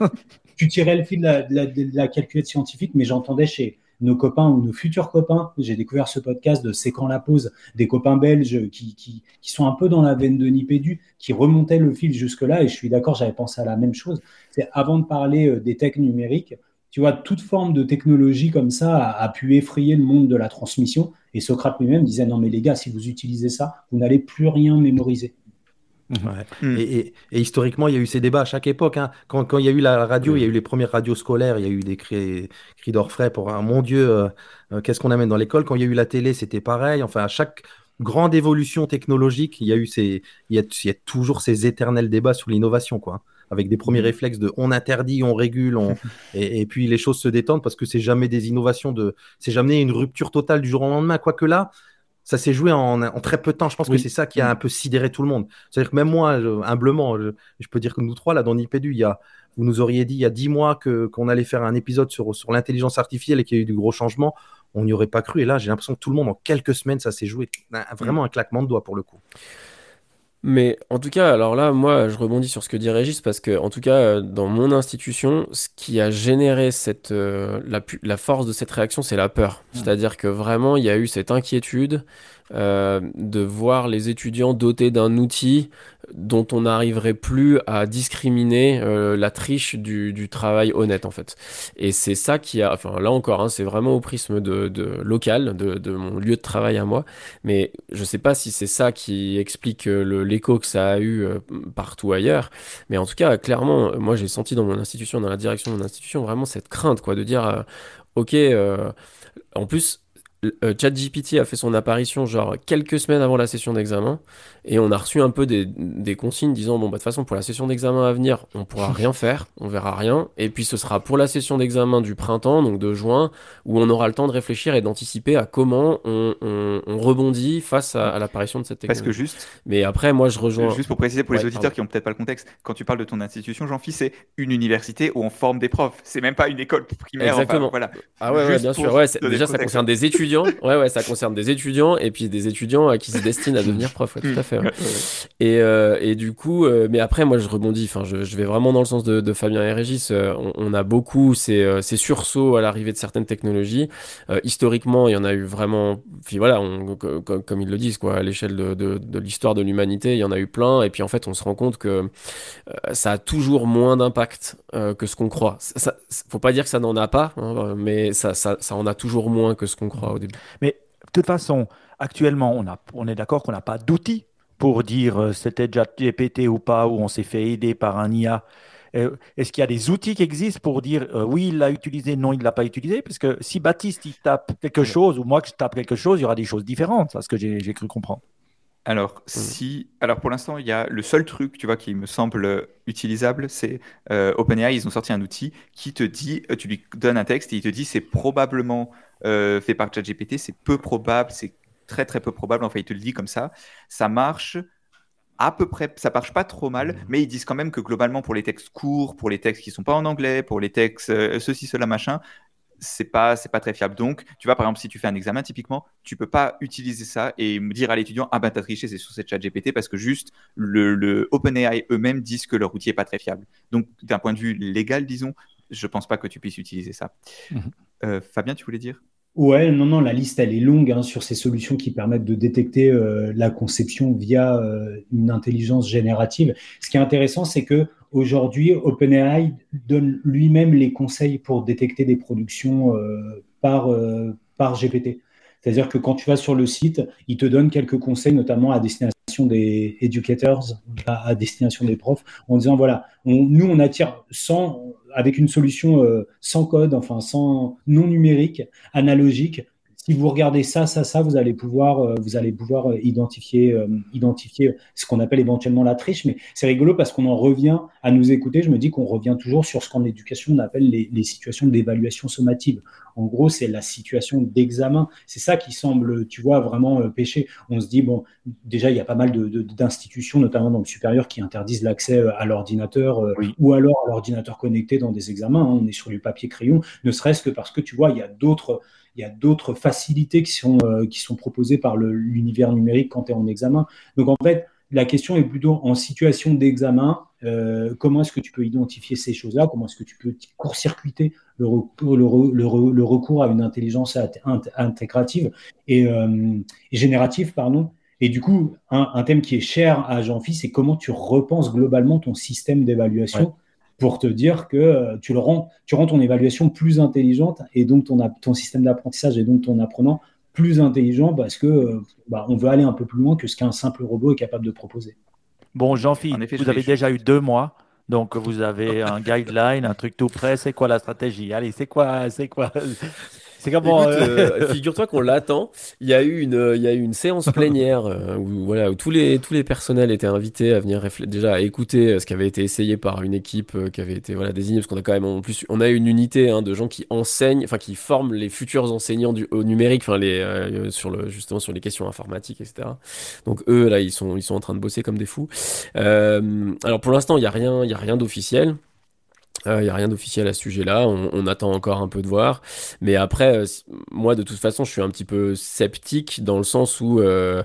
tu tirais le fil de la, de la calculette scientifique, mais j'entendais chez nos copains ou nos futurs copains. J'ai découvert ce podcast de C'est quand la pause, des copains belges qui, qui, qui, sont un peu dans la veine de Nipédu, qui remontaient le fil jusque-là. Et je suis d'accord, j'avais pensé à la même chose. C'est avant de parler euh, des techs numériques, tu vois, toute forme de technologie comme ça a, pu effrayer le monde de la transmission. Et Socrate lui-même disait non mais les gars, si vous utilisez ça, vous n'allez plus rien mémoriser. Mm. Et, historiquement, il y a eu ces débats à chaque époque. Hein. Quand, il y a eu la radio, il y a eu les premières radios scolaires, il y a eu des cris, cris d'orfraie pour un ah, mon Dieu, euh, euh, qu'est-ce qu'on amène dans l'école? Quand il y a eu la télé, c'était pareil. Enfin, à chaque grande évolution technologique, il y a eu ces, il y a, toujours ces éternels débats sur l'innovation, quoi. Avec des premiers mm. réflexes de on interdit, on régule, (laughs) et, puis les choses se détendent parce que c'est jamais des innovations de, c'est jamais une rupture totale du jour au lendemain. Quoique là, ça s'est joué en, très peu de temps. Je pense que c'est ça qui a un peu sidéré tout le monde. C'est-à-dire que même moi, humblement, je, peux dire que nous trois, là, dans Nipédu, il y a, vous nous auriez dit il y a dix mois que, qu'on allait faire un épisode sur, sur l'intelligence artificielle et qu'il y a eu du gros changement. On n'y aurait pas cru. Et là, j'ai l'impression que tout le monde, en quelques semaines, ça s'est joué. Vraiment un claquement de doigts pour le coup. Mais en tout cas, alors là, moi, je rebondis sur ce que dit Régis parce que, en tout cas, euh, dans mon institution, ce qui a généré cette, euh, la, la, force de cette réaction, c'est la peur. Mmh. C'est-à-dire que vraiment, il y a eu cette inquiétude de voir les étudiants dotés d'un outil dont on n'arriverait plus à discriminer euh, la triche du, travail honnête en fait. Et c'est ça qui a, enfin là encore, hein, c'est vraiment au prisme de, local, de, mon lieu de travail à moi, mais je sais pas si c'est ça qui explique euh, l'écho que ça a eu partout ailleurs, mais en tout cas clairement, moi j'ai senti dans mon institution, dans la direction de mon institution, vraiment cette crainte quoi, de dire, ok, en plus euh, ChatGPT a fait son apparition genre quelques semaines avant la session d'examen et on a reçu un peu des, des consignes disant bon bah de toute façon pour la session d'examen à venir on pourra (laughs) rien faire, on verra rien et puis ce sera pour la session d'examen du printemps donc de juin où on aura le temps de réfléchir et d'anticiper à comment on, on, on, rebondit face à, l'apparition de cette technologie. Parce que juste. Mais après moi je rejoins. Juste pour préciser pour les auditeurs qui ont peut-être pas le contexte, quand tu parles de ton institution Jean-Philippe c'est une université où on forme des profs, c'est même pas une école primaire. Exactement. voilà. Ah ouais, ouais bien sûr ouais déjà ça concerne des étudiants étudiants. Ouais, ouais, ça concerne des étudiants et puis des étudiants qui se destinent à devenir prof. tout à fait. Et, et, du coup, mais après, moi, je rebondis. Enfin, je, je, vais vraiment dans le sens de, de Fabien et Régis. On, on, a beaucoup ces, ces sursauts à l'arrivée de certaines technologies. historiquement, il y en a eu vraiment. Puis voilà, on, comme, comme, ils le disent, quoi, à l'échelle de, l'histoire de l'humanité, il y en a eu plein. Et puis en fait, on se rend compte que ça a toujours moins d'impact que ce qu'on croit. Ça, faut pas dire que ça n'en a pas, hein, mais ça, ça, ça, en a toujours moins que ce qu'on croit au début. Mais de toute façon, actuellement, on, a, on est d'accord qu'on n'a pas d'outils pour dire euh, c'était déjà GPT ou pas, ou on s'est fait aider par un IA. Euh, est-ce qu'il y a des outils qui existent pour dire euh, oui, il l'a utilisé, non, il ne l'a pas utilisé? Parce que si Baptiste il tape quelque chose ou moi que je tape quelque chose, il y aura des choses différentes. C'est ce que j'ai cru comprendre. Alors, mmh. si, alors pour l'instant, il y a le seul truc, tu vois, qui me semble utilisable, c'est euh, OpenAI. Ils ont sorti un outil qui te dit, euh, tu lui donnes un texte et il te dit c'est probablement euh, fait par ChatGPT, c'est peu probable, c'est très très peu probable. Enfin, il te le dit comme ça. Ça marche à peu près, ça marche pas trop mal, mmh. mais ils disent quand même que globalement pour les textes courts, pour les textes qui sont pas en anglais, pour les textes ceci cela machin, c'est pas c'est pas très fiable. Donc, tu vois, par exemple, si tu fais un examen, typiquement, tu peux pas utiliser ça et me dire à l'étudiant ah ben t'as triché, c'est sur cette chat GPT parce que juste le, le OpenAI eux-mêmes disent que leur outil est pas très fiable. Donc, d'un point de vue légal, disons, je pense pas que tu puisses utiliser ça. Mhm. Euh, Fabien, tu voulais dire? Ouais, non, non, la liste, elle est longue hein, sur ces solutions qui permettent de détecter euh, la conception via euh, une intelligence générative. Ce qui est intéressant, c'est que aujourd'hui, OpenAI donne lui-même les conseils pour détecter des productions euh, par, par GPT. C'est-à-dire que quand tu vas sur le site, il te donne quelques conseils, notamment à destination des educators, à, destination des profs, en disant voilà, nous on attire sans avec une solution euh, sans code, enfin sans non numérique, analogique. Si vous regardez ça, ça, ça, vous allez pouvoir, euh, vous allez pouvoir euh, identifier, identifier ce qu'on appelle éventuellement la triche. Mais c'est rigolo parce qu'on en revient à nous écouter. Je me dis qu'on revient toujours sur ce qu'en éducation on appelle les, les situations d'évaluation sommative. En gros, c'est la situation d'examen. C'est ça qui semble, tu vois, vraiment pécher. On se dit, bon, déjà, il y a pas mal d'institutions, de, notamment dans le supérieur, qui interdisent l'accès à l'ordinateur ou alors à l'ordinateur connecté dans des examens. Hein. On est sur du papier crayon, ne serait-ce que parce que, tu vois, il y a d'autres il y a d'autres facilités qui sont, qui sont proposées par l'univers numérique quand tu es en examen. Donc en fait, la question est plutôt en situation d'examen, euh, comment est-ce que tu peux identifier ces choses-là? Comment est-ce que tu peux court-circuiter le, recours, à une intelligence intégrative et, euh, générative pardon. Et du coup, un, thème qui est cher à Jean-Philippe, c'est comment tu repenses globalement ton système d'évaluation pour te dire que euh, tu, le rends, tu rends ton évaluation plus intelligente et donc ton, ton système d'apprentissage et donc ton apprenant plus intelligent parce que bah, on veut aller un peu plus loin que ce qu'un simple robot est capable de proposer. Bon, Jean-Philippe, vous avez déjà eu deux mois. Donc, vous avez un guideline, un truc tout prêt. C'est quoi la stratégie? Allez, c'est quoi, c'est quoi? C'est comme euh, euh, Figure-toi qu'on l'attend. Il y a eu une, il y a eu une séance (laughs) plénière euh, où voilà où tous les tous les personnels étaient invités à venir déjà à écouter ce qui avait été essayé par une équipe qui avait été voilà désignée parce qu'on a quand même en plus on a une unité hein, de gens qui enseignent, enfin qui forment les futurs enseignants du au numérique, enfin les sur le justement sur les questions informatiques etc. Donc eux là ils sont ils sont en train de bosser comme des fous. alors pour l'instant il y a rien il y a rien d'officiel. Il euh, n'y a rien d'officiel à ce sujet-là, on, attend encore un peu de voir. Mais après, euh, moi de toute façon, je suis un petit peu sceptique dans le sens où euh,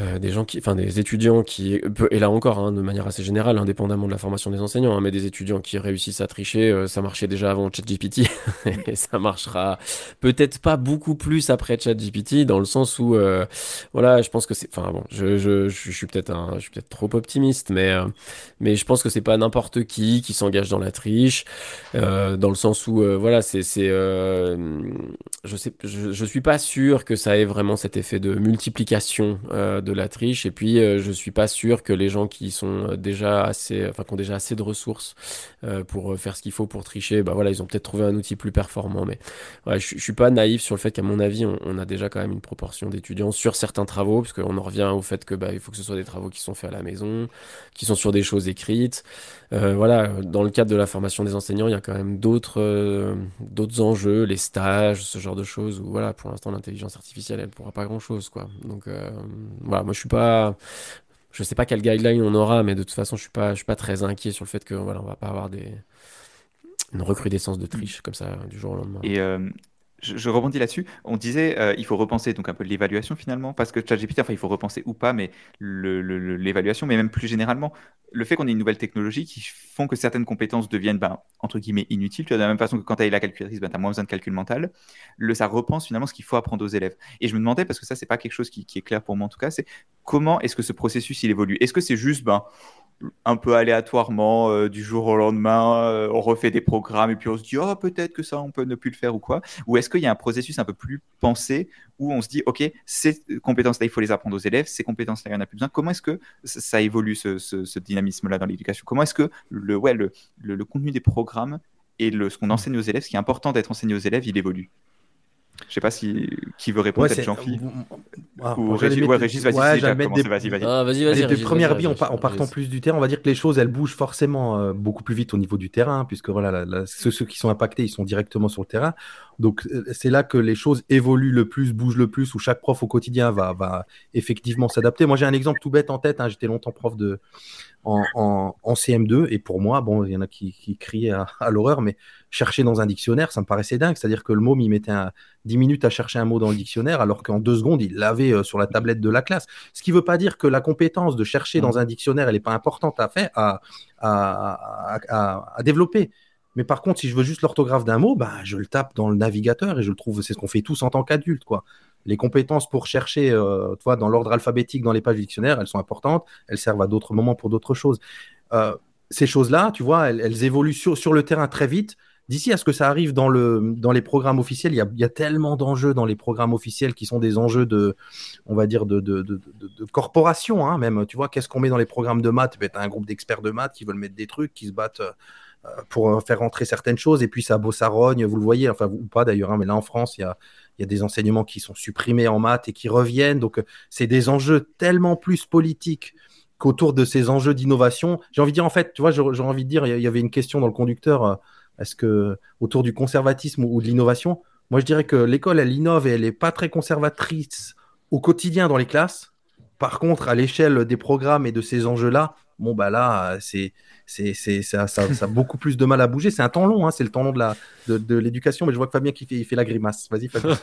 euh, des gens qui, enfin des étudiants qui, et là encore, hein, de manière assez générale, indépendamment de la formation des enseignants, hein, mais des étudiants qui réussissent à tricher, euh, ça marchait déjà avant ChatGPT, (laughs) et ça marchera peut-être pas beaucoup plus après ChatGPT, dans le sens où, euh, voilà, je pense que c'est, enfin bon, je, je, je, suis peut-être un, je suis peut-être trop optimiste, mais, mais je pense que c'est pas n'importe qui qui s'engage dans la triche, dans le sens où, voilà, c'est, c'est, je sais, je, je, suis pas sûr que ça ait vraiment cet effet de multiplication de la triche. Et puis, euh, je suis pas sûr que les gens qui sont euh, déjà assez, enfin, qui ont déjà assez de ressources euh, pour faire ce qu'il faut pour tricher, bah voilà, ils ont peut-être trouvé un outil plus performant. Mais je, suis pas naïf sur le fait qu'à mon avis, on, a déjà quand même une proportion d'étudiants sur certains travaux, parce qu'on en revient au fait que bah, il faut que ce soit des travaux qui sont faits à la maison, qui sont sur des choses écrites. Voilà, dans le cadre de la formation des enseignants, il y a quand même d'autres d'autres enjeux, les stages, ce genre de choses. Où voilà, pour l'instant, l'intelligence artificielle, elle pourra pas grand chose, quoi. Donc voilà moi je suis pas. Je sais pas quel guideline on aura, mais de toute façon, je suis pas, suis pas très inquiet sur le fait que voilà, on va pas avoir des une recrudescence de triche comme ça du jour au lendemain. Et je, rebondis là-dessus. On disait, euh, il faut repenser donc un peu l'évaluation finalement, parce que ChatGPT, enfin, il faut repenser ou pas, mais l'évaluation, mais même plus généralement, le fait qu'on ait une nouvelle technologie qui font que certaines compétences deviennent, ben, entre guillemets, inutiles. De la même façon que quand tu as la calculatrice, ben, tu as moins besoin de calcul mental. Le, ça repense finalement ce qu'il faut apprendre aux élèves. Et je me demandais, parce que ça, c'est pas quelque chose qui, qui, est clair pour moi en tout cas, c'est comment est-ce que ce processus il évolue? Est-ce que c'est juste, ben, un peu aléatoirement, euh, du jour au lendemain, euh, on refait des programmes et puis on se dit, oh, peut-être que ça, on peut ne plus le faire ou quoi. Ou est-ce qu'il y a un processus un peu plus pensé où on se dit, OK, ces compétences-là, il faut les apprendre aux élèves, ces compétences-là, il n'y en a plus besoin. Comment est-ce que ça évolue, ce, dynamisme-là dans l'éducation? Comment est-ce que le, contenu des programmes et le, ce qu'on enseigne aux élèves, ce qui est important d'être enseigné aux élèves, il évolue? Je sais pas si qui veut répondre, peut-être Jean-Philippe. Ah, ou Régis, ouais, Régis, vas-y, ouais, vas-y, vas-y. vas-y, ah, vas-y. De première vie, en, partant plus du terrain, on va dire que les choses, elles bougent forcément euh, beaucoup plus vite au niveau du terrain, puisque voilà, ceux, ceux, qui sont impactés, ils sont directement sur le terrain. Donc euh, c'est là que les choses évoluent le plus, bougent le plus, où chaque prof au quotidien va, va effectivement s'adapter. Moi, j'ai un exemple tout bête en tête. Hein, J'étais longtemps prof de en, CM2. Et pour moi, bon, il y en a qui, qui criaient à, l'horreur, mais chercher dans un dictionnaire, ça me paraissait dingue. C'est-à-dire que le mot, il mettait 10 minutes à chercher un mot dans le dictionnaire, alors qu'en deux secondes, il l'avait euh, sur la tablette de la classe. Ce qui ne veut pas dire que la compétence de chercher dans un dictionnaire, elle n'est pas importante à faire, à, à, à développer. Mais par contre, si je veux juste l'orthographe d'un mot, bah, je le tape dans le navigateur et je le trouve, c'est ce qu'on fait tous en tant qu'adultes. quoi. Les compétences pour chercher euh, toi, dans l'ordre alphabétique dans les pages du dictionnaire, elles sont importantes, elles servent à d'autres moments pour d'autres choses. Euh, ces choses-là, tu vois, elles, évoluent sur, le terrain très vite. D'ici à ce que ça arrive dans, le, dans les programmes officiels, il y a, tellement d'enjeux dans les programmes officiels qui sont des enjeux de, on va dire, de, de, de, corporation, hein, même. Tu vois, qu'est-ce qu'on met dans les programmes de maths? Ben, Tu as un groupe d'experts de maths qui veulent mettre des trucs, qui se battent euh, pour euh, faire rentrer certaines choses. Et puis ça, ça rogne, vous le voyez, enfin, ou pas d'ailleurs, hein, mais là en France, il y a, des enseignements qui sont supprimés en maths et qui reviennent. Donc, euh, c'est des enjeux tellement plus politiques qu'autour de ces enjeux d'innovation. J'ai envie de dire, en fait, tu vois, j'aurais envie de dire, il y avait une question dans le conducteur, est-ce que autour du conservatisme ou de l'innovation Moi, je dirais que l'école, elle innove et elle n'est pas très conservatrice au quotidien dans les classes. Par contre, à l'échelle des programmes et de ces enjeux-là, bon, bah là, c'est c'est, c'est, ça, ça, a beaucoup plus de mal à bouger. C'est un temps long, hein, c'est le temps long de, la, de, de, l'éducation, mais je vois que Fabien qui fait, il fait la grimace. Vas-y, Fabien.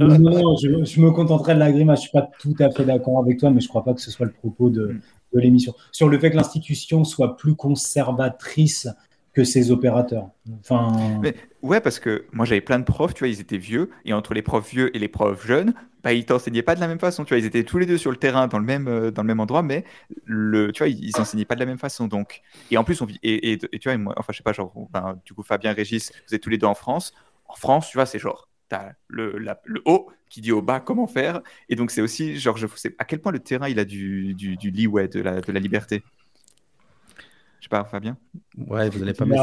(laughs) non, je, je, me contenterai de la grimace. Je ne suis pas tout à fait d'accord avec toi, mais je ne crois pas que ce soit le propos de, mm. de l'émission. Sur le fait que l'institution soit plus conservatrice que ses opérateurs. Enfin... Mais, ouais, parce que moi j'avais plein de profs, tu vois, ils étaient vieux, et entre les profs vieux et les profs jeunes, bah, ils t'enseignaient pas de la même façon, tu vois, ils étaient tous les deux sur le terrain dans le même, euh, dans le même endroit, mais le, tu vois, ils s'enseignaient pas de la même façon. Donc, et en plus, on vit, et, tu vois, moi, enfin, je sais pas, genre, ben, du coup, Fabien, Régis, vous êtes tous les deux en France. En France, tu vois, c'est genre, tu as le, le haut qui dit au bas comment faire, et donc c'est aussi, genre, je sais à quel point le terrain il a du, du, du leeway, de la liberté. Je sais pas, Fabien Ouais, vous n'allez pas me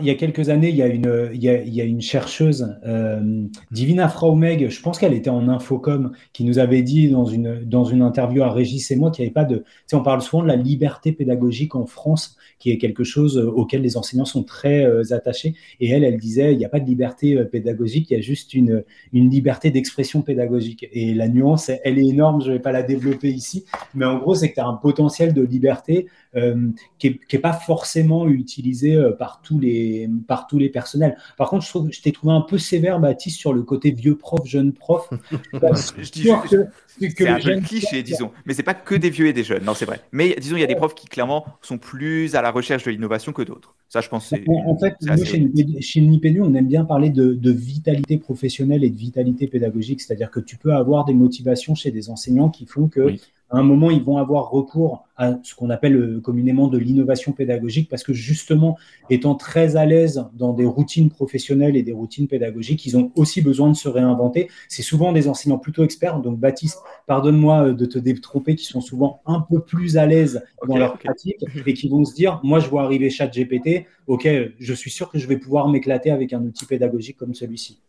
Il y a quelques années, il y a une, il y a, il y a une chercheuse, euh, Divina Fraumeg, je pense qu'elle était en Infocom, qui nous avait dit dans une, dans une interview à Régis et moi qu'il n'y avait pas de. Tu sais, on parle souvent de la liberté pédagogique en France, qui est quelque chose auquel les enseignants sont très euh, attachés. Et elle, elle disait il n'y a pas de liberté euh, pédagogique, il y a juste une, une liberté d'expression pédagogique. Et la nuance, elle est énorme, je ne vais pas la développer ici, mais en gros, c'est que tu as un potentiel de liberté euh, qui n'est pas forcément utilisé euh, par tous, les, par tous les personnels. Par contre, je, je t'ai trouvé un peu sévère, Baptiste, sur le côté vieux prof, jeune prof. (laughs) je dis que, c'est un jeune cliché, disons. Mais c'est pas que des vieux et des jeunes, non, c'est vrai. Mais disons, il y a des profs qui clairement sont plus à la recherche de l'innovation que d'autres. Ça, je pense. En, fait, nous, chez, chez Nipédu, on aime bien parler de, de, vitalité professionnelle et de vitalité pédagogique, c'est-à-dire que tu peux avoir des motivations chez des enseignants qui font que à un moment, ils vont avoir recours à ce qu'on appelle euh, communément de l'innovation pédagogique parce que justement, étant très à l'aise dans des routines professionnelles et des routines pédagogiques, ils ont aussi besoin de se réinventer. C'est souvent des enseignants plutôt experts. Donc, Baptiste, pardonne-moi euh, de te détromper, qui sont souvent un peu plus à l'aise dans leur pratique et qui vont se dire, moi, je vois arriver ChatGPT, ok, je suis sûr que je vais pouvoir m'éclater avec un outil pédagogique comme celui-ci.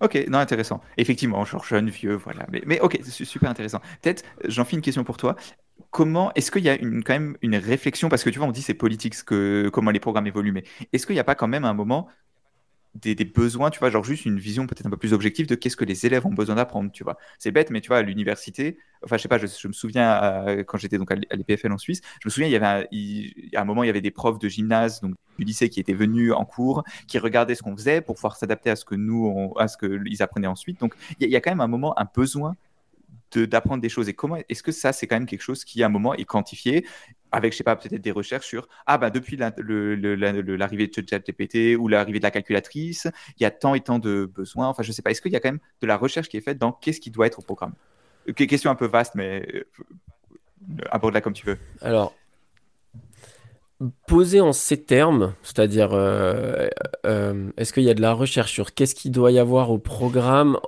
Ok, non, intéressant. Effectivement, genre jeune, vieux, voilà. Mais, ok, c'est super intéressant. Peut-être, j'en fais une question pour toi. Comment, est-ce qu'il y a une, quand même une réflexion, parce que tu vois, on dit c'est politique, que, comment les programmes évoluent, mais est-ce qu'il n'y a pas quand même un moment des, besoins, tu vois, genre juste une vision peut-être un peu plus objective de qu'est-ce que les élèves ont besoin d'apprendre, tu vois. C'est bête, mais tu vois, à l'université, enfin, je sais pas, je, me souviens euh, quand j'étais donc à l'EPFL en Suisse, je me souviens, il y avait un, un moment, il y avait des profs de gymnase, donc lycée qui étaient venus en cours, qui regardaient ce qu'on faisait pour pouvoir s'adapter à ce que nous, à ce qu'ils apprenaient ensuite. Donc il y, a quand même un moment, un besoin d'apprendre des choses. Et comment est-ce que ça, c'est quand même quelque chose qui, à un moment, est quantifié avec, je sais pas, peut-être des recherches sur ah ben depuis l'arrivée de ChatGPT ou l'arrivée de la calculatrice, il y a tant et tant de besoins. Enfin, je sais pas. Est-ce qu'il y a quand même de la recherche qui est faite dans qu'est-ce qui doit être au programme? Question un peu vaste, mais euh, aborde-la comme tu veux. Alors, Posé en ces termes, c'est-à-dire, euh, euh, est-ce qu'il y a de la recherche sur qu'est-ce qu'il doit y avoir au programme?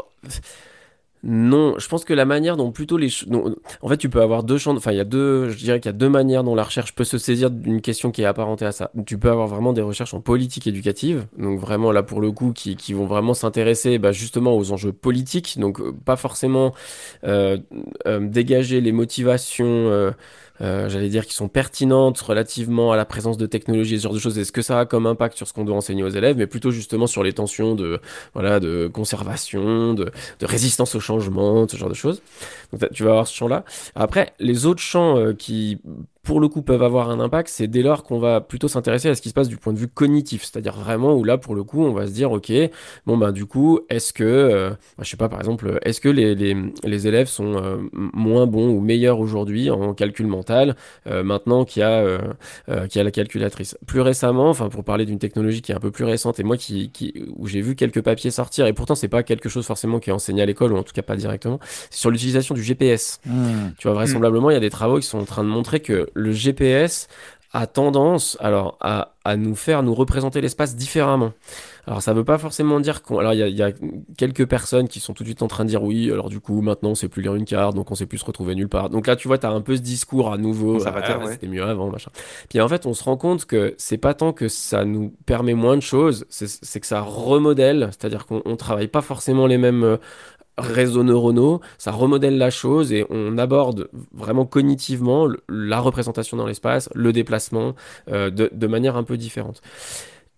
Non, je pense que la manière dont plutôt les... en fait, tu peux avoir deux champs... Enfin, il y a deux... Je dirais qu'il y a deux manières dont la recherche peut se saisir d'une question qui est apparentée à ça. Tu peux avoir vraiment des recherches en politique éducative, donc vraiment là pour le coup, qui, qui vont vraiment s'intéresser bah, justement aux enjeux politiques, donc euh, pas forcément euh, euh, dégager les motivations... j'allais dire, qui sont pertinentes relativement à la présence de technologies et ce genre de choses, et ce que ça a comme impact sur ce qu'on doit enseigner aux élèves, mais plutôt justement sur les tensions de, voilà, de conservation, de, de résistance au changement, ce genre de choses? Donc tu vas avoir ce champ-là. Après, les autres champs euh, qui pour le coup peuvent avoir un impact, c'est dès lors qu'on va plutôt s'intéresser à ce qui se passe du point de vue cognitif, c'est-à-dire vraiment où là pour le coup on va se dire ok bon ben du coup est-ce que euh, je sais pas par exemple est-ce que les, les, les, élèves sont euh, moins bons ou meilleurs aujourd'hui en calcul mental euh, maintenant qu'il y a qu'il y a la calculatrice? Plus récemment, enfin pour parler d'une technologie qui est un peu plus récente et moi qui, qui où j'ai vu quelques papiers sortir et pourtant c'est pas quelque chose forcément qui est enseigné à l'école ou en tout cas pas directement, c'est sur l'utilisation du GPS. Mmh. Tu vois vraisemblablement il y a des travaux qui sont en train de montrer que le GPS a tendance alors à, à nous faire nous représenter l'espace différemment. Alors ça veut pas forcément dire qu'on... Alors il y, y, a quelques personnes qui sont tout de suite en train de dire oui, alors du coup maintenant on sait plus lire une carte, donc on sait plus se retrouver nulle part. Donc là tu vois, tu as un peu ce discours à nouveau, ah, c'était mieux avant, machin. Puis en fait on se rend compte que c'est pas tant que ça nous permet moins de choses, c'est que ça remodèle, c'est-à-dire qu'on travaille pas forcément les mêmes euh, réseaux neuronaux, ça remodèle la chose et on aborde vraiment cognitivement la représentation dans l'espace, le déplacement euh, de, de, manière un peu différente.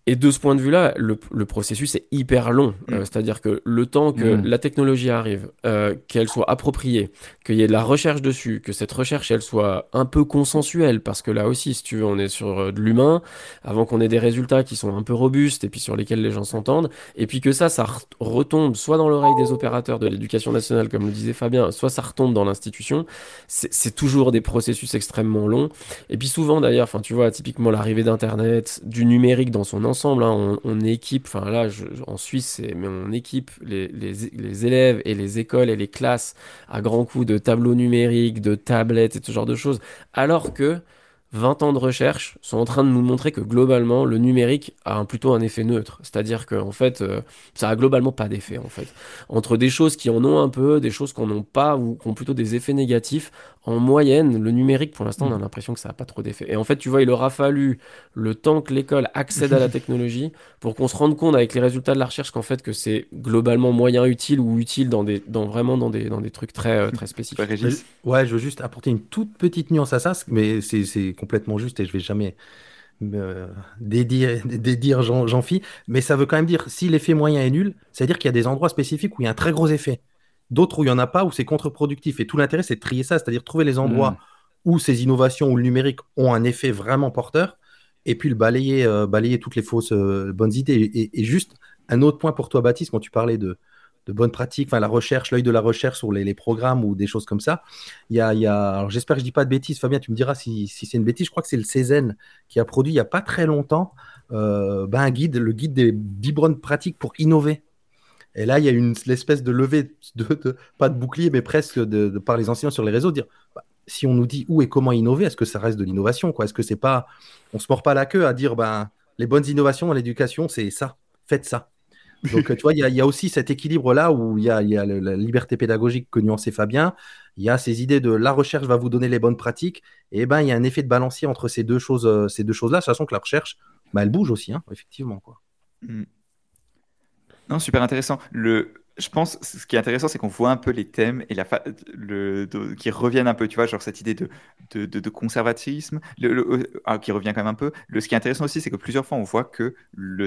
Et de ce point de vue-là, le, processus est hyper long. Euh, mm. C'est-à-dire que le temps que mm. la technologie arrive, euh, qu'elle soit appropriée, qu'il y ait de la recherche dessus, que cette recherche, elle soit un peu consensuelle, parce que là aussi, si tu veux, on est sur euh, de l'humain, avant qu'on ait des résultats qui sont un peu robustes et puis sur lesquels les gens s'entendent, et puis que ça, ça retombe soit dans l'oreille des opérateurs de l'éducation nationale, comme le disait Fabien, soit ça retombe dans l'institution, c'est toujours des processus extrêmement longs. Et puis souvent, d'ailleurs, enfin, tu vois, typiquement l'arrivée d'Internet, du numérique dans son ensemble. Hein, on, équipe, enfin là, en Suisse, mais on équipe les, élèves et les écoles et les classes à grands coups de tableaux numériques, de tablettes et ce genre de choses. Alors que 20 ans de recherche sont en train de nous montrer que globalement, le numérique a plutôt un effet neutre. C'est-à-dire qu'en fait, euh, ça a globalement pas d'effet, en fait. Entre des choses qui en ont un peu, des choses qui n'en ont pas, ou qui ont plutôt des effets négatifs, en moyenne, le numérique, pour l'instant, on a mm. l'impression que ça n'a pas trop d'effet. Et en fait, tu vois, il aura fallu le temps que l'école accède à la (laughs) technologie pour qu'on se rende compte avec les résultats de la recherche qu'en fait, que c'est globalement moyen utile ou utile dans des, dans, vraiment dans des, dans des trucs très, euh, très spécifiques. Ouais, je veux juste apporter une toute petite nuance à ça, mais c'est complètement juste et je vais jamais me dédire, dédire Jean-Phi, mais ça veut quand même dire si l'effet moyen est nul, c'est-à-dire qu'il y a des endroits spécifiques où il y a un très gros effet d'autres où il n'y en a pas, où c'est contre-productif. Et tout l'intérêt, c'est de trier ça, c'est-à-dire trouver les endroits mm. où ces innovations ou le numérique ont un effet vraiment porteur, et puis le balayer, euh, balayer toutes les fausses euh, bonnes idées. Et, juste un autre point pour toi, Baptiste, quand tu parlais de, de bonnes pratiques, enfin la recherche, l'œil de la recherche sur les, programmes ou des choses comme ça. Il y a, il y a alors j'espère que je dis pas de bêtises, Fabien, tu me diras si, si c'est une bêtise. Je crois que c'est le Cézanne qui a produit il y a pas très longtemps euh, ben, un guide, le guide des 10 bonnes pratiques pour innover. Et là, il y a une l'espèce de levée, de, pas de bouclier, mais presque de, par les enseignants sur les réseaux, dire bah, si on nous dit où et comment innover, est-ce que ça reste de l'innovation Est-ce que c'est pas, on se mord pas la queue à dire ben, les bonnes innovations dans l'éducation, c'est ça, faites ça. Donc, tu vois, il y, a aussi cet équilibre-là où il y a, la liberté pédagogique que nuançait Fabien. Il y a ces idées de la recherche va vous donner les bonnes pratiques. Et ben, il y a un effet de balancier entre ces deux choses, euh, ces deux choses-là, sachant que la recherche, ben, elle bouge aussi, hein, effectivement. Quoi. Mmh. Non, super intéressant. Le, je pense, ce qui est intéressant, c'est qu'on voit un peu les thèmes et la le, qui reviennent un peu, tu vois, genre cette idée de, de, de, conservatisme, le, ah, qui revient quand même un peu. Le, ce qui est intéressant aussi, c'est que plusieurs fois, on voit que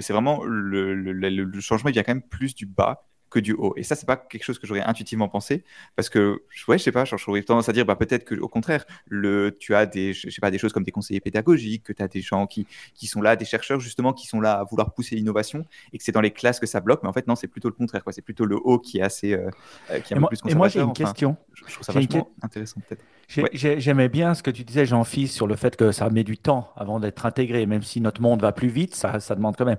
c'est vraiment le, le, changement, il vient quand même plus du bas que du haut. Et ça, c'est pas quelque chose que j'aurais intuitivement pensé, parce que, ouais, je sais pas, j'aurais tendance à dire, bah, peut-être que au contraire, le, tu as des, je sais pas, des choses comme des conseillers pédagogiques, que tu as des gens qui, qui sont là, des chercheurs justement, qui sont là à vouloir pousser l'innovation, et que c'est dans les classes que ça bloque. Mais en fait, non, c'est plutôt le contraire, quoi. C'est plutôt le haut qui est assez, euh, qui est un peu plus Et moi, j'ai une question. Je, trouve ça vachement intéressant, peut-être. J'aimais bien ce que tu disais, Jean-Philippe, sur le fait que ça met du temps avant d'être intégré, même si notre monde va plus vite, ça, ça demande quand même.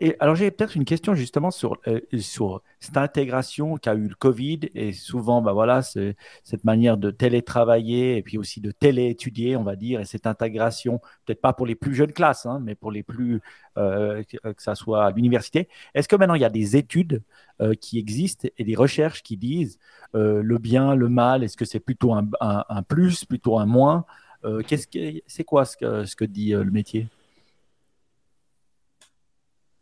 Et, alors j'ai peut-être une question justement sur, euh, sur cette intégration qu'a eu le Covid. Et souvent, bah voilà, cette manière de télétravailler et puis aussi de téléétudier, on va dire, et cette intégration, peut-être pas pour les plus jeunes classes, hein, mais pour les plus, euh, que, ça soit à l'université. Est-ce que maintenant il y a des études euh, qui existent et des recherches qui disent le bien, le mal, est-ce que c'est plutôt un, un, plus, plutôt un moins Qu'est-ce que c'est quoi ce que, ce que dit le métier?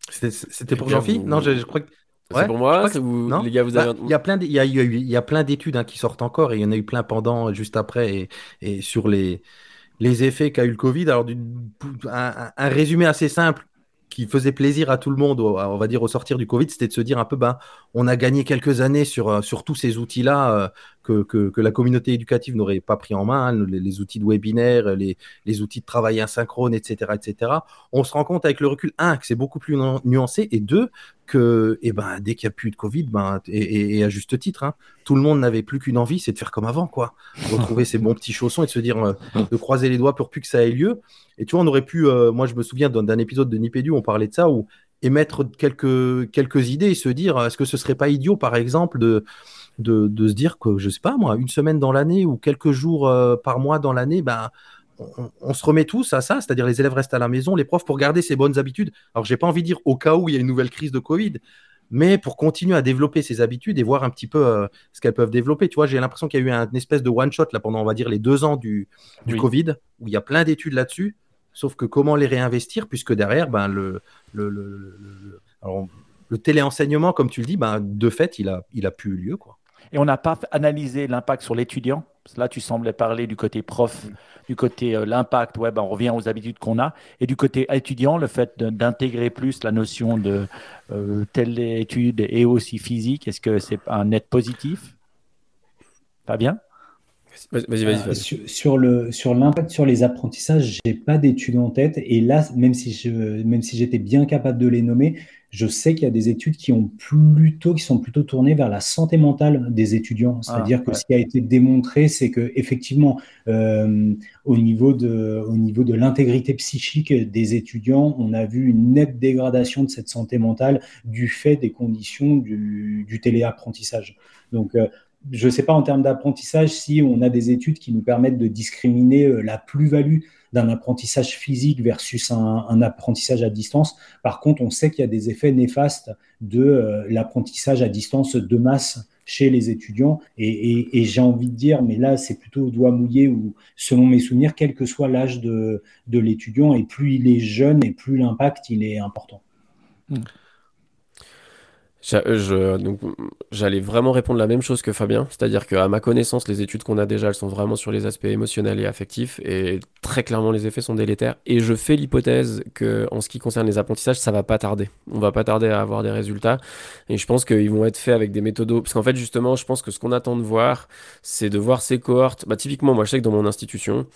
C'était pour Jean-Philippe Non, je, crois que. c'est pour moi non les gars, vous avez... Bah, il y a plein il y a, il y a plein d'études hein, qui sortent encore et il y en a eu plein pendant, juste après, et, et sur les, les effets qu'a eu le Covid. Alors, un, un, résumé assez simple qui faisait plaisir à tout le monde, on va dire au sortir du Covid, c'était de se dire un peu, ben, on a gagné quelques années sur, euh, sur tous ces outils-là euh, que, que, la communauté éducative n'aurait pas pris en main, hein, les, outils de webinaire, les, les, outils de travail asynchrone, etc., etc. On se rend compte avec le recul, un, que c'est beaucoup plus nuancé, et deux, que eh ben, dès qu'il n'y a plus de Covid, ben, et, et, à juste titre, hein, tout le monde n'avait plus qu'une envie, c'est de faire comme avant, quoi. Retrouver (laughs) ses bons petits chaussons et de se dire, euh, de croiser les doigts pour plus que ça ait lieu. Et tu vois, on aurait pu, moi je me souviens d'un épisode de Nipédu, on parlait de ça, où émettre quelques, quelques idées et se dire est-ce que ce serait pas idiot, par exemple, de, de, se dire que, je sais pas moi, une semaine dans l'année ou quelques jours euh, par mois dans l'année, ben, on, se remet tous à ça, c'est-à-dire les élèves restent à la maison, les profs pour garder ces bonnes habitudes. Alors, j'ai pas envie de dire au cas où il y a une nouvelle crise de Covid, mais pour continuer à développer ces habitudes et voir un petit peu euh, ce qu'elles peuvent développer. Tu vois, j'ai l'impression qu'il y a eu un, une espèce de one-shot là pendant, on va dire, les deux ans du, du Covid, où il y a plein d'études là-dessus. Sauf que comment les réinvestir, puisque derrière, ben, le, le, le, le téléenseignement, comme tu le dis, ben, de fait, il a, il a plus eu lieu. Quoi. Et on n'a pas analysé l'impact sur l'étudiant? Là, tu semblais parler du côté prof, mm. du côté euh, l'impact, ouais, ben, on revient aux habitudes qu'on a. Et du côté étudiant, le fait d'intégrer plus la notion de euh, télétude et aussi physique, est-ce que c'est un net positif? Pas bien Vas-y, vas-y. Euh, sur, le sur l'impact sur les apprentissages, j'ai pas d'études en tête. Et là, même si je, même si j'étais bien capable de les nommer, je sais qu'il y a des études qui ont plutôt qui sont plutôt tournées vers la santé mentale des étudiants. Ah, C'est-à-dire que ce qui a été démontré, c'est que effectivement, euh, au niveau de au niveau de l'intégrité psychique des étudiants, on a vu une nette dégradation de cette santé mentale du fait des conditions du, du téléapprentissage. Donc, euh, je ne sais pas en termes d'apprentissage si on a des études qui nous permettent de discriminer euh, la plus-value d'un apprentissage physique versus un, apprentissage à distance. Par contre, on sait qu'il y a des effets néfastes de euh, l'apprentissage à distance de masse chez les étudiants. Et, j'ai envie de dire, mais là, c'est plutôt au doigt mouillé ou selon mes souvenirs, quel que soit l'âge de, l'étudiant, et plus il est jeune et plus l'impact il est important. Hmm. Donc, j'allais vraiment répondre la même chose que Fabien, c'est-à-dire qu'à ma connaissance, les études qu'on a déjà, elles sont vraiment sur les aspects émotionnels et affectifs, et très clairement, les effets sont délétères. Et je fais l'hypothèse que, en ce qui concerne les apprentissages, ça va pas tarder. On va pas tarder à avoir des résultats, et je pense qu'ils vont être faits avec des méthodes, parce qu'en fait, justement, je pense que ce qu'on attend de voir, c'est de voir ces cohortes. Bah, typiquement, moi, je sais que dans mon institution,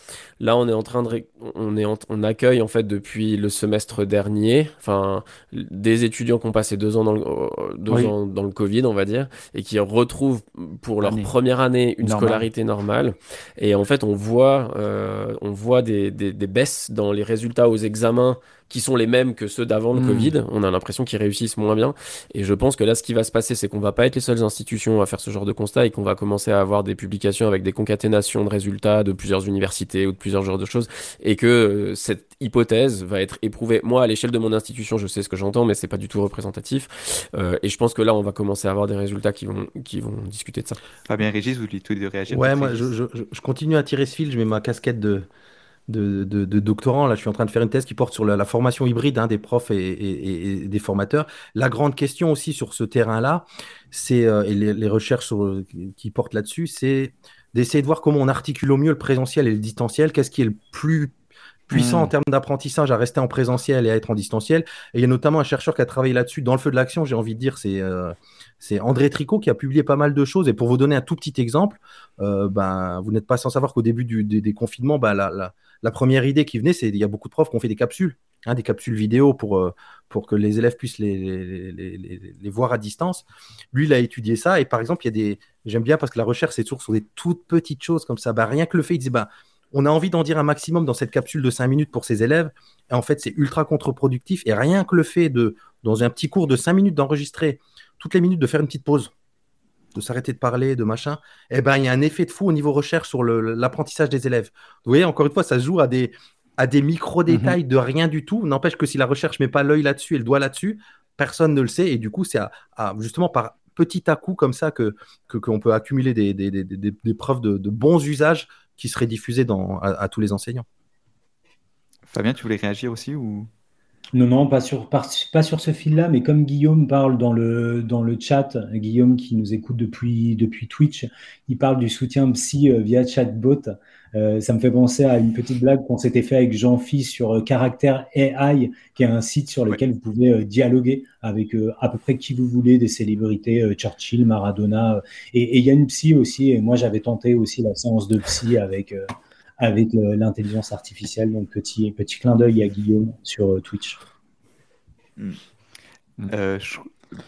là, on est en train de, on est, on accueille en fait depuis le semestre dernier, enfin, des étudiants qui ont passé deux ans dans le deux ans dans le Covid, on va dire, et qui retrouvent pour leur première année une scolarité normale. Et en fait, on voit, euh, on voit des, des, des, baisses dans les résultats aux examens qui sont les mêmes que ceux d'avant le hmm. Covid. On a l'impression qu'ils réussissent moins bien. Et je pense que là, ce qui va se passer, c'est qu'on va pas être les seules institutions à faire ce genre de constat et qu'on va commencer à avoir des publications avec des concaténations de résultats de plusieurs universités ou de plusieurs genres de choses et que euh, cette hypothèse va être éprouvée. Moi, à l'échelle de mon institution, je sais ce que j'entends, mais c'est pas du tout représentatif. Euh, et je pense que là, on va commencer à avoir des résultats qui vont, qui vont discuter de ça. Fabien Régis, vous voulez tout de réagir Ouais, moi, je, je, je, continue à tirer ce fil. Je mets ma casquette de, de, de, doctorant. Là, je suis en train de faire une thèse qui porte sur la, formation hybride hein, des profs et, des formateurs. La grande question aussi sur ce terrain-là, c'est euh, et les, recherches qui portent là-dessus, c'est d'essayer de voir comment on articule au mieux le présentiel et le distanciel. Qu'est-ce qui est le plus puissant en termes d'apprentissage à rester en présentiel et à être en distanciel? Et il y a notamment un chercheur qui a travaillé là-dessus dans le feu de l'action, j'ai envie de dire, c'est euh, c'est André Tricot qui a publié pas mal de choses. Et pour vous donner un tout petit exemple, euh, ben, vous n'êtes pas sans savoir qu'au début du- des, des confinements, ben, la, la- la première idée qui venait, c'est il y a beaucoup de profs qui ont fait des capsules, hein, des capsules vidéo pour, euh, pour que les élèves puissent les, voir à distance. Lui, il a étudié ça. Et par exemple, il y a des. J'aime bien parce que la recherche, c'est toujours sur des toutes petites choses comme ça. Ben, rien que le fait, il disait, ben, on a envie d'en dire un maximum dans cette capsule de 5 minutes pour ses élèves. Et en fait, c'est ultra contre-productif. Et rien que le fait de, dans un petit cours de 5 minutes, d'enregistrer toutes les minutes, de faire une petite pause, de s'arrêter de parler, de machin, eh ben, il y a un effet de fou au niveau recherche sur l'apprentissage des élèves. Vous voyez, encore une fois, ça se joue à des, à des micro-détails de rien du tout. N'empêche que si la recherche met pas l'œil là-dessus et le doigt là-dessus, personne ne le sait. Et du coup, c'est à- à- justement par petit à coup comme ça que que- qu'on peut accumuler des, des, des- des- des preuves de, de bons usages qui seraient diffusés dans, à, à tous les enseignants. Fabien, tu voulais réagir aussi ou? Non, non, pas sur, pas, pas sur ce fil-là, mais comme Guillaume parle dans le, dans le chat, Guillaume qui nous écoute depuis, depuis Twitch, il parle du soutien psy euh, via chatbot. Euh, ça me fait penser à une petite blague qu'on s'était fait avec Jean-Phi sur euh, Caractère AI, qui est un site sur lequel vous pouvez dialoguer avec euh, à peu près qui vous voulez, des célébrités, euh, Churchill, Maradona. et il y a une psy aussi, et moi j'avais tenté aussi la séance de psy avec, avec euh, l'intelligence artificielle. Donc petit, petit clin d'œil à Guillaume sur euh, Twitch. Euh, je-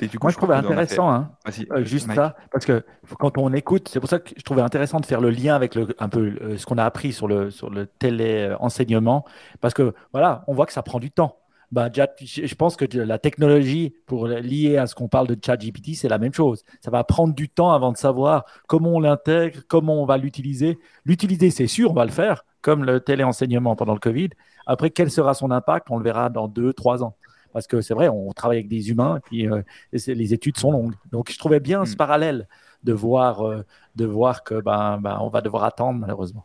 et du coup, Moi, je trouvais intéressant, hein, euh, juste Mike. ça, parce que quand on écoute, c'est pour ça que je trouvais intéressant de faire le lien avec le, un peu euh, ce qu'on a appris sur le, sur le télé-enseignement, parce que voilà, on voit que ça prend du temps. Bah, déjà, je pense que la technologie pour lier à ce qu'on parle de ChatGPT, c'est la même chose. Ça va prendre du temps avant de savoir comment on l'intègre, comment on va l'utiliser. L'utiliser, c'est sûr, on va le faire, comme le téléenseignement pendant le Covid. Après, quel sera son impact? On le verra dans deux, trois ans. Parce que c'est vrai, on travaille avec des humains et puis euh, les études sont longues. Donc, je trouvais bien ce Mm. parallèle de voir, euh, de voir que ben, ben, on va devoir attendre malheureusement.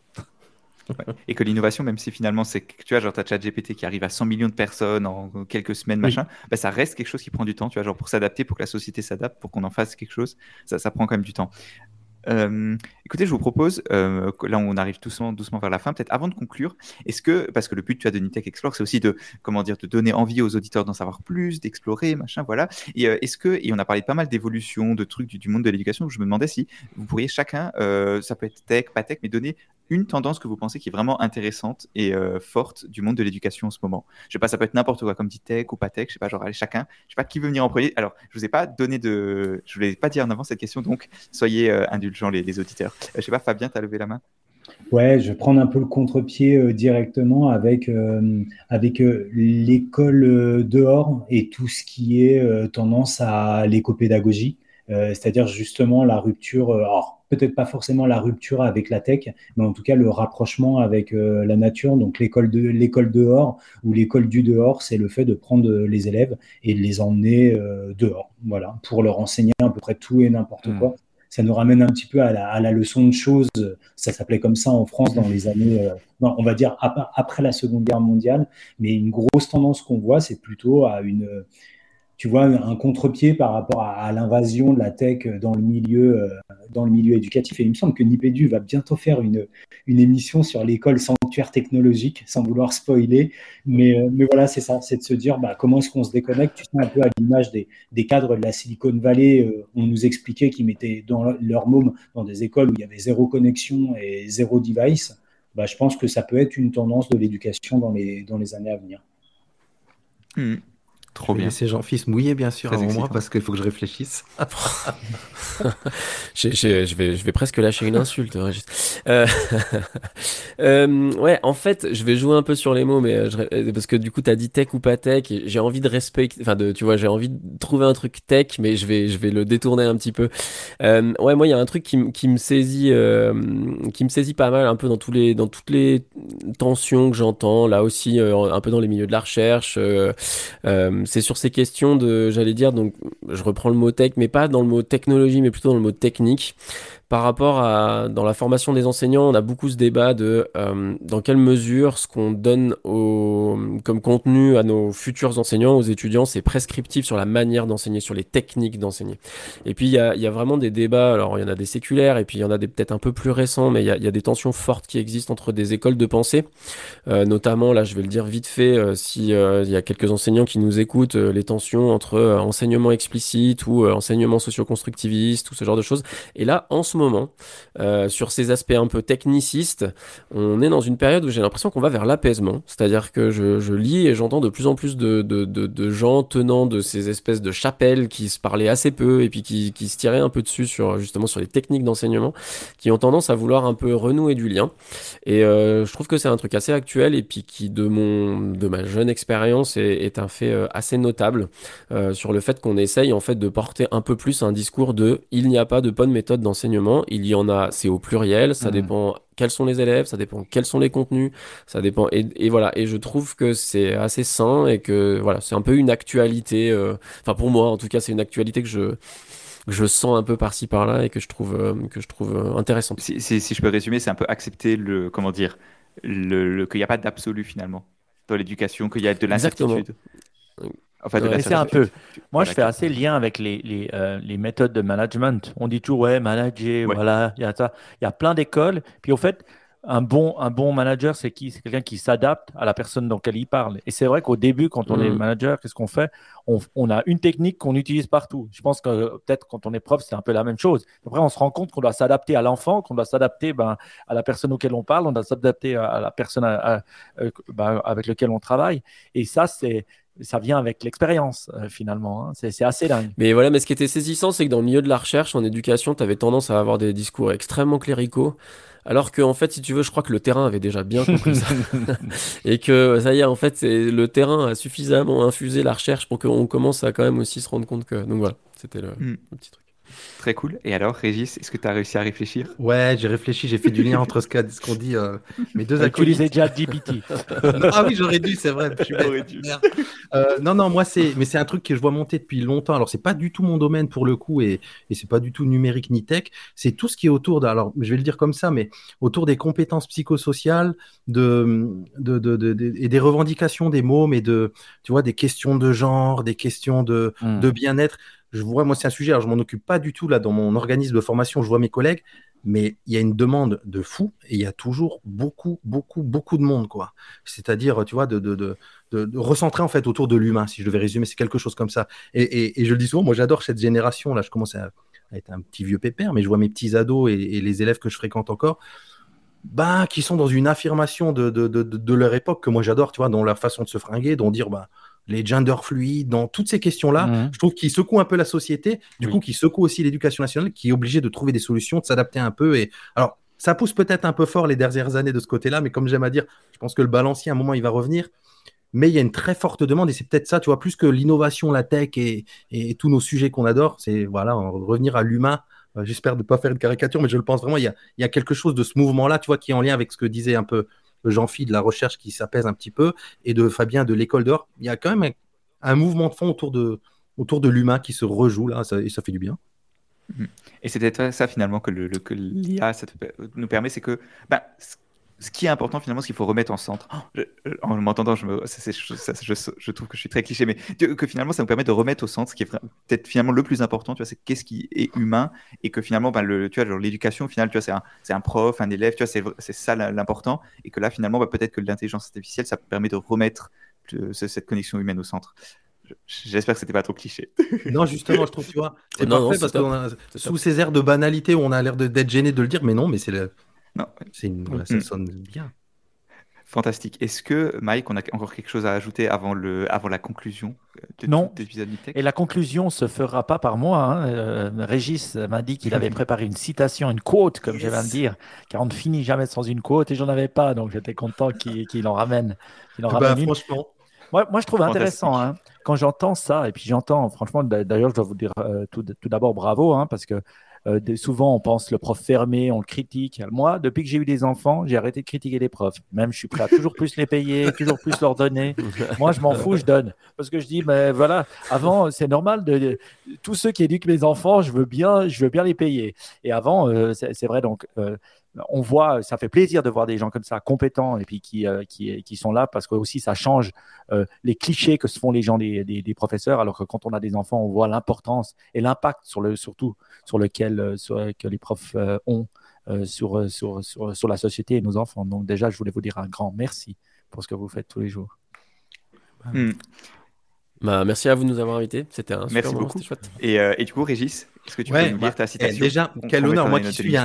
Et que l'innovation, même si finalement c'est que tu vois, genre, t'as ChatGPT qui arrive à 100 millions de personnes en quelques semaines, Oui. machin, bah, ça reste quelque chose qui prend du temps, tu vois, genre pour s'adapter, pour que la société s'adapte, pour qu'on en fasse quelque chose, ça, ça prend quand même du temps. Euh, écoutez, je vous propose, euh, là on arrive doucement, doucement vers la fin, peut-être avant de conclure, est-ce que, parce que le but tu vois, de Nitech Explore, c'est aussi de, comment dire, de donner envie aux auditeurs d'en savoir plus, d'explorer, machin, voilà. Et euh, est-ce que, et on a parlé de pas mal d'évolutions, de trucs du, du monde de l'éducation, je me demandais si vous pourriez chacun, euh, ça peut être tech, pas tech, mais donner une tendance que vous pensez qui est vraiment intéressante et euh, forte du monde de l'éducation en ce moment. Je sais pas, ça peut être n'importe quoi, comme dit tech ou pas tech, je sais pas, genre allez chacun, je sais pas qui veut venir en premier. Alors, je vous ai pas donné de, je vous l'ai pas dit en avant cette question, donc soyez euh, indulgents les, auditeurs. Euh, je sais pas, Fabien, t'as levé la main? Ouais, je vais prendre un peu le contre-pied directement avec, avec l'école dehors et tout ce qui est tendance à l'écopédagogie, c'est-à-dire justement la rupture, euh, alors peut-être pas forcément la rupture avec la tech, mais en tout cas le rapprochement avec euh, la nature. Donc l'école de l'école dehors ou l'école du dehors, c'est le fait de prendre les élèves et de les emmener euh, dehors, voilà, pour leur enseigner à peu près tout et n'importe Mm. quoi. Ça nous ramène un petit peu à la, à la leçon de choses. Ça s'appelait comme ça en France dans les années, euh, non, on va dire ap- après la Seconde Guerre mondiale. Mais une grosse tendance qu'on voit, c'est plutôt à une, tu vois, un contre-pied par rapport à, l'invasion de la tech dans le milieu, euh, dans le milieu éducatif. Et il me semble que Nipédu va bientôt faire une, une émission sur l'école sanctuaire technologique, sans vouloir spoiler. Mais, euh, mais voilà, c'est ça, c'est de se dire bah, comment est-ce qu'on se déconnecte? Tu sais, un peu à l'image des, des cadres de la Silicon Valley, euh, on nous expliquait qu'ils mettaient dans leur- leur môme dans des écoles où il y avait zéro connexion et zéro device. Bah, je pense que ça peut être une tendance de l'éducation dans les, dans les années à venir. Hmm. Trop Je bien. laisser Jean-Fils mouiller, bien sûr, avant moi, parce qu'il faut que je réfléchisse. (laughs) J'ai- je, vais, je vais presque lâcher une insulte. Régis. Euh, (laughs) euh, ouais, en fait, je vais jouer un peu sur les mots, mais euh, je parce que du coup, tu as dit tech ou pas tech. J'ai envie de respecter, enfin, de, tu vois, j'ai envie de trouver un truc tech, mais je vais, je vais le détourner un petit peu. Euh, ouais, moi, il y a un truc qui, qui me saisit, qui me saisit pas mal, un peu dans tous les, dans toutes les tensions que j'entends. Là aussi, un peu dans les milieux de la recherche. euh, c'est sur ces questions de, j'allais dire, donc je reprends le mot tech, mais pas dans le mot technologie, mais plutôt dans le mot technique. Par rapport à dans la formation des enseignants, on a beaucoup ce débat de euh, dans quelle mesure ce qu'on donne au, comme contenu à nos futurs enseignants, aux étudiants, c'est prescriptif sur la manière d'enseigner, sur les techniques d'enseigner. Et puis il y a, y a, vraiment des débats, alors il y en a des séculaires et puis il y en a des peut-être un peu plus récents, mais il y a, y a, des tensions fortes qui existent entre des écoles de pensée, euh, notamment là je vais le dire vite fait, euh, si il y a quelques enseignants qui nous écoutent, les tensions entre enseignement explicite ou enseignement socio-constructiviste ou ce genre de choses. Et là, en ce moment, euh, sur ces aspects un peu technicistes, on est dans une période où j'ai l'impression qu'on va vers l'apaisement. C'est-à-dire que je, lis et j'entends de plus en plus de, gens tenant de ces espèces de chapelles qui se parlaient assez peu et puis qui, se tiraient un peu dessus sur justement sur les techniques d'enseignement, qui ont tendance à vouloir un peu renouer du lien. Et euh, je trouve que c'est un truc assez actuel et puis qui de mon de ma jeune expérience est, un fait euh, assez notable sur le fait qu'on essaye en fait de porter un peu plus un discours de il n'y a pas de bonne méthode d'enseignement, il y en a, c'est au pluriel, ça mmh. dépend quels sont les élèves, ça dépend quels sont les contenus, ça dépend et, et voilà et je trouve que c'est assez sain et que voilà c'est un peu une actualité, euh... enfin pour moi en tout cas c'est une actualité que je que je sens un peu par-ci par-là et que je trouve euh, que je trouve euh, intéressante. Si, si, si, je peux résumer, c'est un peu accepter le comment dire le, le qu'il n'y a pas d'absolu finalement dans l'éducation, qu'il y a de l'incertitude. Enfin, de c'est un peu. Moi, je fais assez lien avec les, les, euh, les, méthodes de management. On dit toujours, ouais, manager, ouais. voilà, il y a ça. Il y a plein d'écoles. Puis, au fait, un bon, un bon manager, c'est qui? C'est quelqu'un qui s'adapte à la personne laquelle il parle. Et c'est vrai qu'au début, quand on mmh. est manager, qu'est-ce qu'on fait? On, on, a une technique qu'on utilise partout. Je pense que peut-être quand on est prof, c'est un peu la même chose. Après, on se rend compte qu'on doit s'adapter à l'enfant, qu'on doit s'adapter ben, à la personne auquel on parle, on doit s'adapter à, la personne à, à, euh, ben, avec laquelle on travaille. Et ça, c'est ça vient avec l'expérience euh, finalement. Hein. C'est assez dingue. Mais voilà, mais ce qui était saisissant, c'est que dans le milieu de la recherche, en éducation, tu avais tendance à avoir des discours extrêmement cléricaux. Alors que, en fait, si tu veux, je crois que le terrain avait déjà bien compris ça. (laughs) et que, ça y est, en fait, le terrain a suffisamment infusé la recherche pour qu'on commence à quand même aussi se rendre compte que. Donc voilà, c'était le, mm. le petit truc. Très cool. Et alors, Régis, est-ce que tu as réussi à réfléchir? Ouais, j'ai réfléchi, j'ai fait du lien entre ce qu'on qu dit euh, mes deux acolytes. Tu déjà GPT. (laughs) ah oui, j'aurais dû, c'est vrai. Je dû. Euh, non, non, moi, c'est, mais c'est un truc que je vois monter depuis longtemps. Alors, c'est pas du tout mon domaine pour le coup, et, et c'est pas du tout numérique ni tech. C'est tout ce qui est autour de, alors, je vais le dire comme ça, mais autour des compétences psychosociales, de, de, de, de et des revendications des mots, mais de, tu vois, des questions de genre, des questions de, mm. de bien-être je vois, moi, c'est un sujet, je m'en occupe pas du tout là dans mon organisme de formation, je vois mes collègues, mais il y a une demande de fou et il y a toujours beaucoup, beaucoup, beaucoup de monde, quoi. C'est-à-dire, tu vois, de, de, de, de, recentrer en fait autour de l'humain, si je devais résumer, c'est quelque chose comme ça. Et, et, et, je le dis souvent, moi, j'adore cette génération, là, je commence à, être un petit vieux pépère, mais je vois mes petits ados et, les élèves que je fréquente encore. Ben, qui sont dans une affirmation de, de, de, leur époque que moi j'adore, tu vois, dans leur façon de se fringuer, dont dire, ben, les gender fluides, dans toutes ces questions-là, mmh. je trouve qu'ils secouent un peu la société, du oui. coup, qui secouent aussi l'éducation nationale, qui est obligée de trouver des solutions, de s'adapter un peu. Et alors, ça pousse peut-être un peu fort les dernières années de ce côté-là, mais comme j'aime à dire, je pense que le balancier, à un moment, il va revenir. Mais il y a une très forte demande, et c'est peut-être ça, tu vois, plus que l'innovation, la tech et, et, tous nos sujets qu'on adore, c'est voilà, revenir à l'humain. Euh, J'espère ne pas faire une caricature, mais je le pense vraiment. Il y, a, il y a quelque chose de ce mouvement-là, tu vois, qui est en lien avec ce que disait un peu Jean-Phi de la recherche qui s'apaise un petit peu, et de Fabien de l'école d'or. Il y a quand même un, mouvement de fond autour de, autour de l'humain qui se rejoue là, et ça fait du bien. Et c'est peut-être ça finalement que l'IA nous permet, c'est que ben, ce qui est important finalement, ce qu'il faut remettre en centre. Oh, je, en m'entendant, je, me, ça, je, je, trouve que je suis très cliché, mais que finalement, ça nous permet de remettre au centre ce qui est peut-être finalement le plus important, tu vois, c'est qu'est-ce qui est humain et que finalement, ben, le, tu vois, l'éducation, au final, tu vois, c'est un, un, prof, un élève, tu vois, c'est ça l'important et que là, finalement, ben, peut-être que l'intelligence artificielle, ça permet de remettre cette connexion humaine au centre. J'espère que c'était pas trop cliché. (laughs) non, justement, je trouve, tu vois, c'est parfait parce que sous ces airs de banalité où on a l'air d'être gêné de le dire, mais non, mais c'est le non. Une, voilà, ça sonne bien. Fantastique. Est-ce que, Mike, on a encore quelque chose à ajouter avant, le, avant la conclusion de Non. Et la conclusion se fera pas par moi. Hein. Euh, Régis m'a dit qu'il avait (laughs) préparé une citation, une quote, comme yes. je viens de dire, car on ne finit jamais sans une quote, et j'en avais pas, donc j'étais content qu'il qu en ramène. Qu en bah, franchement. Moi, moi, je trouve intéressant hein, quand j'entends ça, et puis j'entends, franchement, d'ailleurs, je dois vous dire euh, tout, tout d'abord bravo, hein, parce que euh, souvent, on pense le prof fermé, on le critique. Moi, depuis que j'ai eu des enfants, j'ai arrêté de critiquer les profs. Même, je suis prêt à toujours plus les payer, (laughs) toujours plus leur donner. Moi, je m'en fous, je donne. Parce que je dis, mais voilà, avant, c'est normal de, de- tous ceux qui éduquent mes enfants, je veux bien, je veux bien les payer. Et avant, euh, c'est c'est vrai, donc, euh, on voit, ça fait plaisir de voir des gens comme ça, compétents, et puis qui, euh, qui, qui sont là parce que aussi ça change euh, les clichés que se font les gens des, des, des professeurs, alors que quand on a des enfants, on voit l'importance et l'impact sur le, surtout sur lequel euh, sur- que les profs euh, ont euh, sur, sur, sur, sur la société et nos enfants. Donc déjà, je voulais vous dire un grand merci pour ce que vous faites tous les jours. Hmm. Bah, merci à vous de nous avoir invités. C'était un super Merci moment, beaucoup. chouette. Et, euh, et du coup, Régis, est-ce que tu Ouais, peux nous bah, lire ta eh, citation déjà, On- quel on honneur. Moi qui suis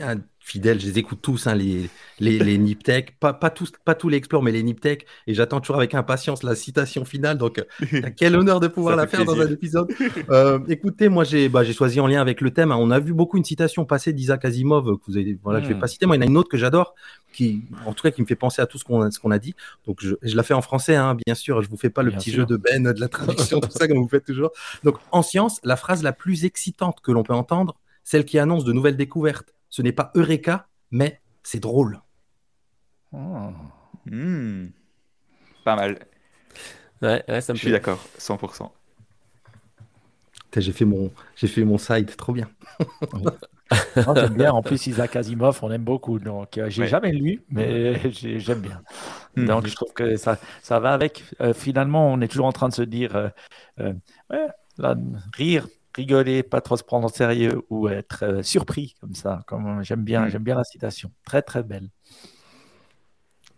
un fidèle, je les écoute tous, hein, les, les, les Niptech. Pas, pas, tous, pas tous les Explore, mais les Niptech. Et j'attends toujours avec impatience la citation finale. Donc, euh, (laughs) quel honneur de pouvoir la faire dans un épisode. Euh, écoutez, moi, j'ai bah, choisi en lien avec le thème. hein. On a vu beaucoup une citation passée d'Isaac Asimov euh, que vous avez, voilà, je vais Mm. pas citer. Moi, il y en a une autre que j'adore, qui, en tout cas, qui me fait penser à tout ce qu'on qu'on a dit. Donc, je, je la fais en français, hein, bien sûr. Je vous fais pas le Bien petit sûr. jeu de Ben, de la traduction, tout ça, comme vous faites toujours. Donc, en science, la phrase la plus excitante que l'on peut entendre, celle qui annonce de nouvelles découvertes, ce n'est pas Eureka, mais c'est drôle. Hmm. Pas mal. Ouais, ouais, ça me Je suis d'accord, 100%. Putain, J'ai fait mon, j'ai fait mon side, trop bien. (laughs) Non, J'aime bien. En plus, Isaac Asimov, on aime beaucoup. Donc, euh, j'ai Ouais. jamais lu, mais (laughs) j'ai- j'aime bien. Hmm. Donc, je trouve que ça, ça va avec. Euh, finalement, on est toujours en train de se dire euh, euh, ouais, là, rire, rigoler, pas trop se prendre au sérieux ou être euh, surpris comme ça. Comme j'aime bien, Mm. j'aime bien la citation. Très très belle.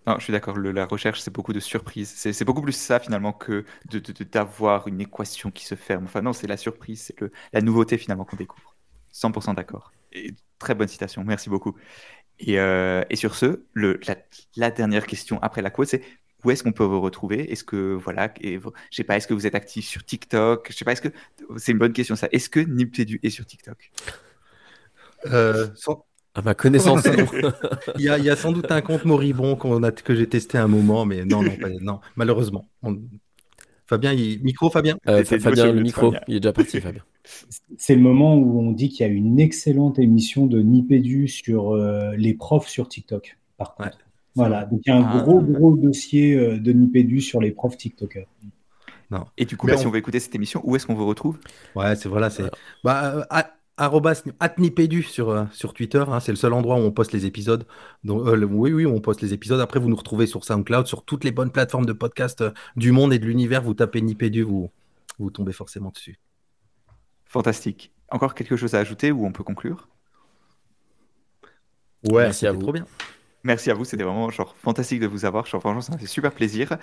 Non, je suis d'accord. La recherche, c'est beaucoup de surprises. C'est beaucoup plus ça finalement que de de- de- d'avoir une équation qui se ferme. Enfin non, c'est la surprise, c'est le- la nouveauté finalement qu'on découvre. 100% d'accord. Et très bonne citation. Merci beaucoup. Et, euh, et sur ce, le, la, la dernière question après la quote, c'est où est-ce qu'on peut vous retrouver? Est-ce que voilà, et, vous- je sais pas, est-ce que vous êtes actif sur TikTok? Je sais pas, est-ce que c'est une bonne question ça Est-ce que Niptedu est sur TikTok? Euh, sans- À ma connaissance, (laughs) non. Il y, a, il y a sans doute un compte moribond qu'on a, que j'ai testé un moment, mais non, non, pas- non malheureusement. On- Fabien, il- micro, Fabien? Euh, C'est Fabien, le le micro, Fabien. il est déjà parti, Fabien. (laughs) C'est le moment où on dit qu'il y a une excellente émission de Nipédu sur euh, les profs sur TikTok, par contre. Ouais. Voilà, donc il y a un Ah. gros, gros dossier euh, de Nipédu sur les profs TikTokers. Et du coup, bah, si on- veut écouter cette émission, où est-ce qu'on vous retrouve? Ouais, c'est voilà, c'est bah, euh, at- arrobas atnipédu sur, euh, sur Twitter, hein, c'est le seul endroit où on poste les épisodes. Donc, euh, le- oui, oui, on poste les épisodes. Après, vous nous retrouvez sur SoundCloud, sur toutes les bonnes plateformes de podcast euh, du monde et de l'univers. Vous tapez Nipédu, vous, vous tombez forcément dessus. Fantastique. Encore quelque chose à ajouter ou on peut conclure? Ouais, Merci à c'était vous. trop bien. Merci à vous, c'était vraiment genre fantastique de vous avoir. Genre, franchement, ça m'a fait super plaisir.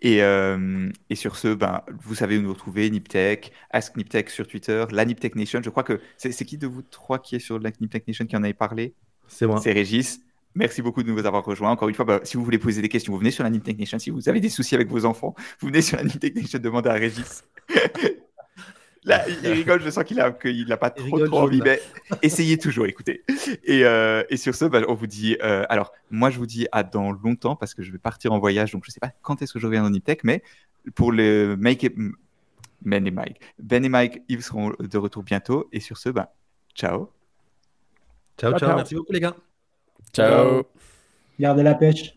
Et, euh, et sur ce, ben, vous savez où nous retrouver, Niptech, Ask Niptech sur Twitter, la Niptech Nation. Je crois que c'est qui de vous trois qui est sur la Niptech Nation qui en avait parlé? C'est moi. C'est Régis. Merci beaucoup de nous avoir rejoints. Encore une fois, bah, si vous voulez poser des questions, vous venez sur la Niptech Nation. Si vous avez des soucis avec vos enfants, vous venez sur la Niptech Nation demander à Régis. Là, il rigole, je sens qu'il n'a pas Il trop, rigole trop envie, mais essayez toujours, écoutez. Et, euh, et sur ce, bah, on vous dit. euh, alors, moi, je vous dis à dans longtemps parce que je vais partir en voyage, donc je ne sais pas quand est-ce que je reviens dans Niptech, mais pour le Make It- Ben et Mike, Ben et Mike, ils seront de retour bientôt. Et sur ce, bah, ciao. Ciao, Ciao, ciao. ciao. Merci beaucoup, les gars. Ciao. Gardez la pêche.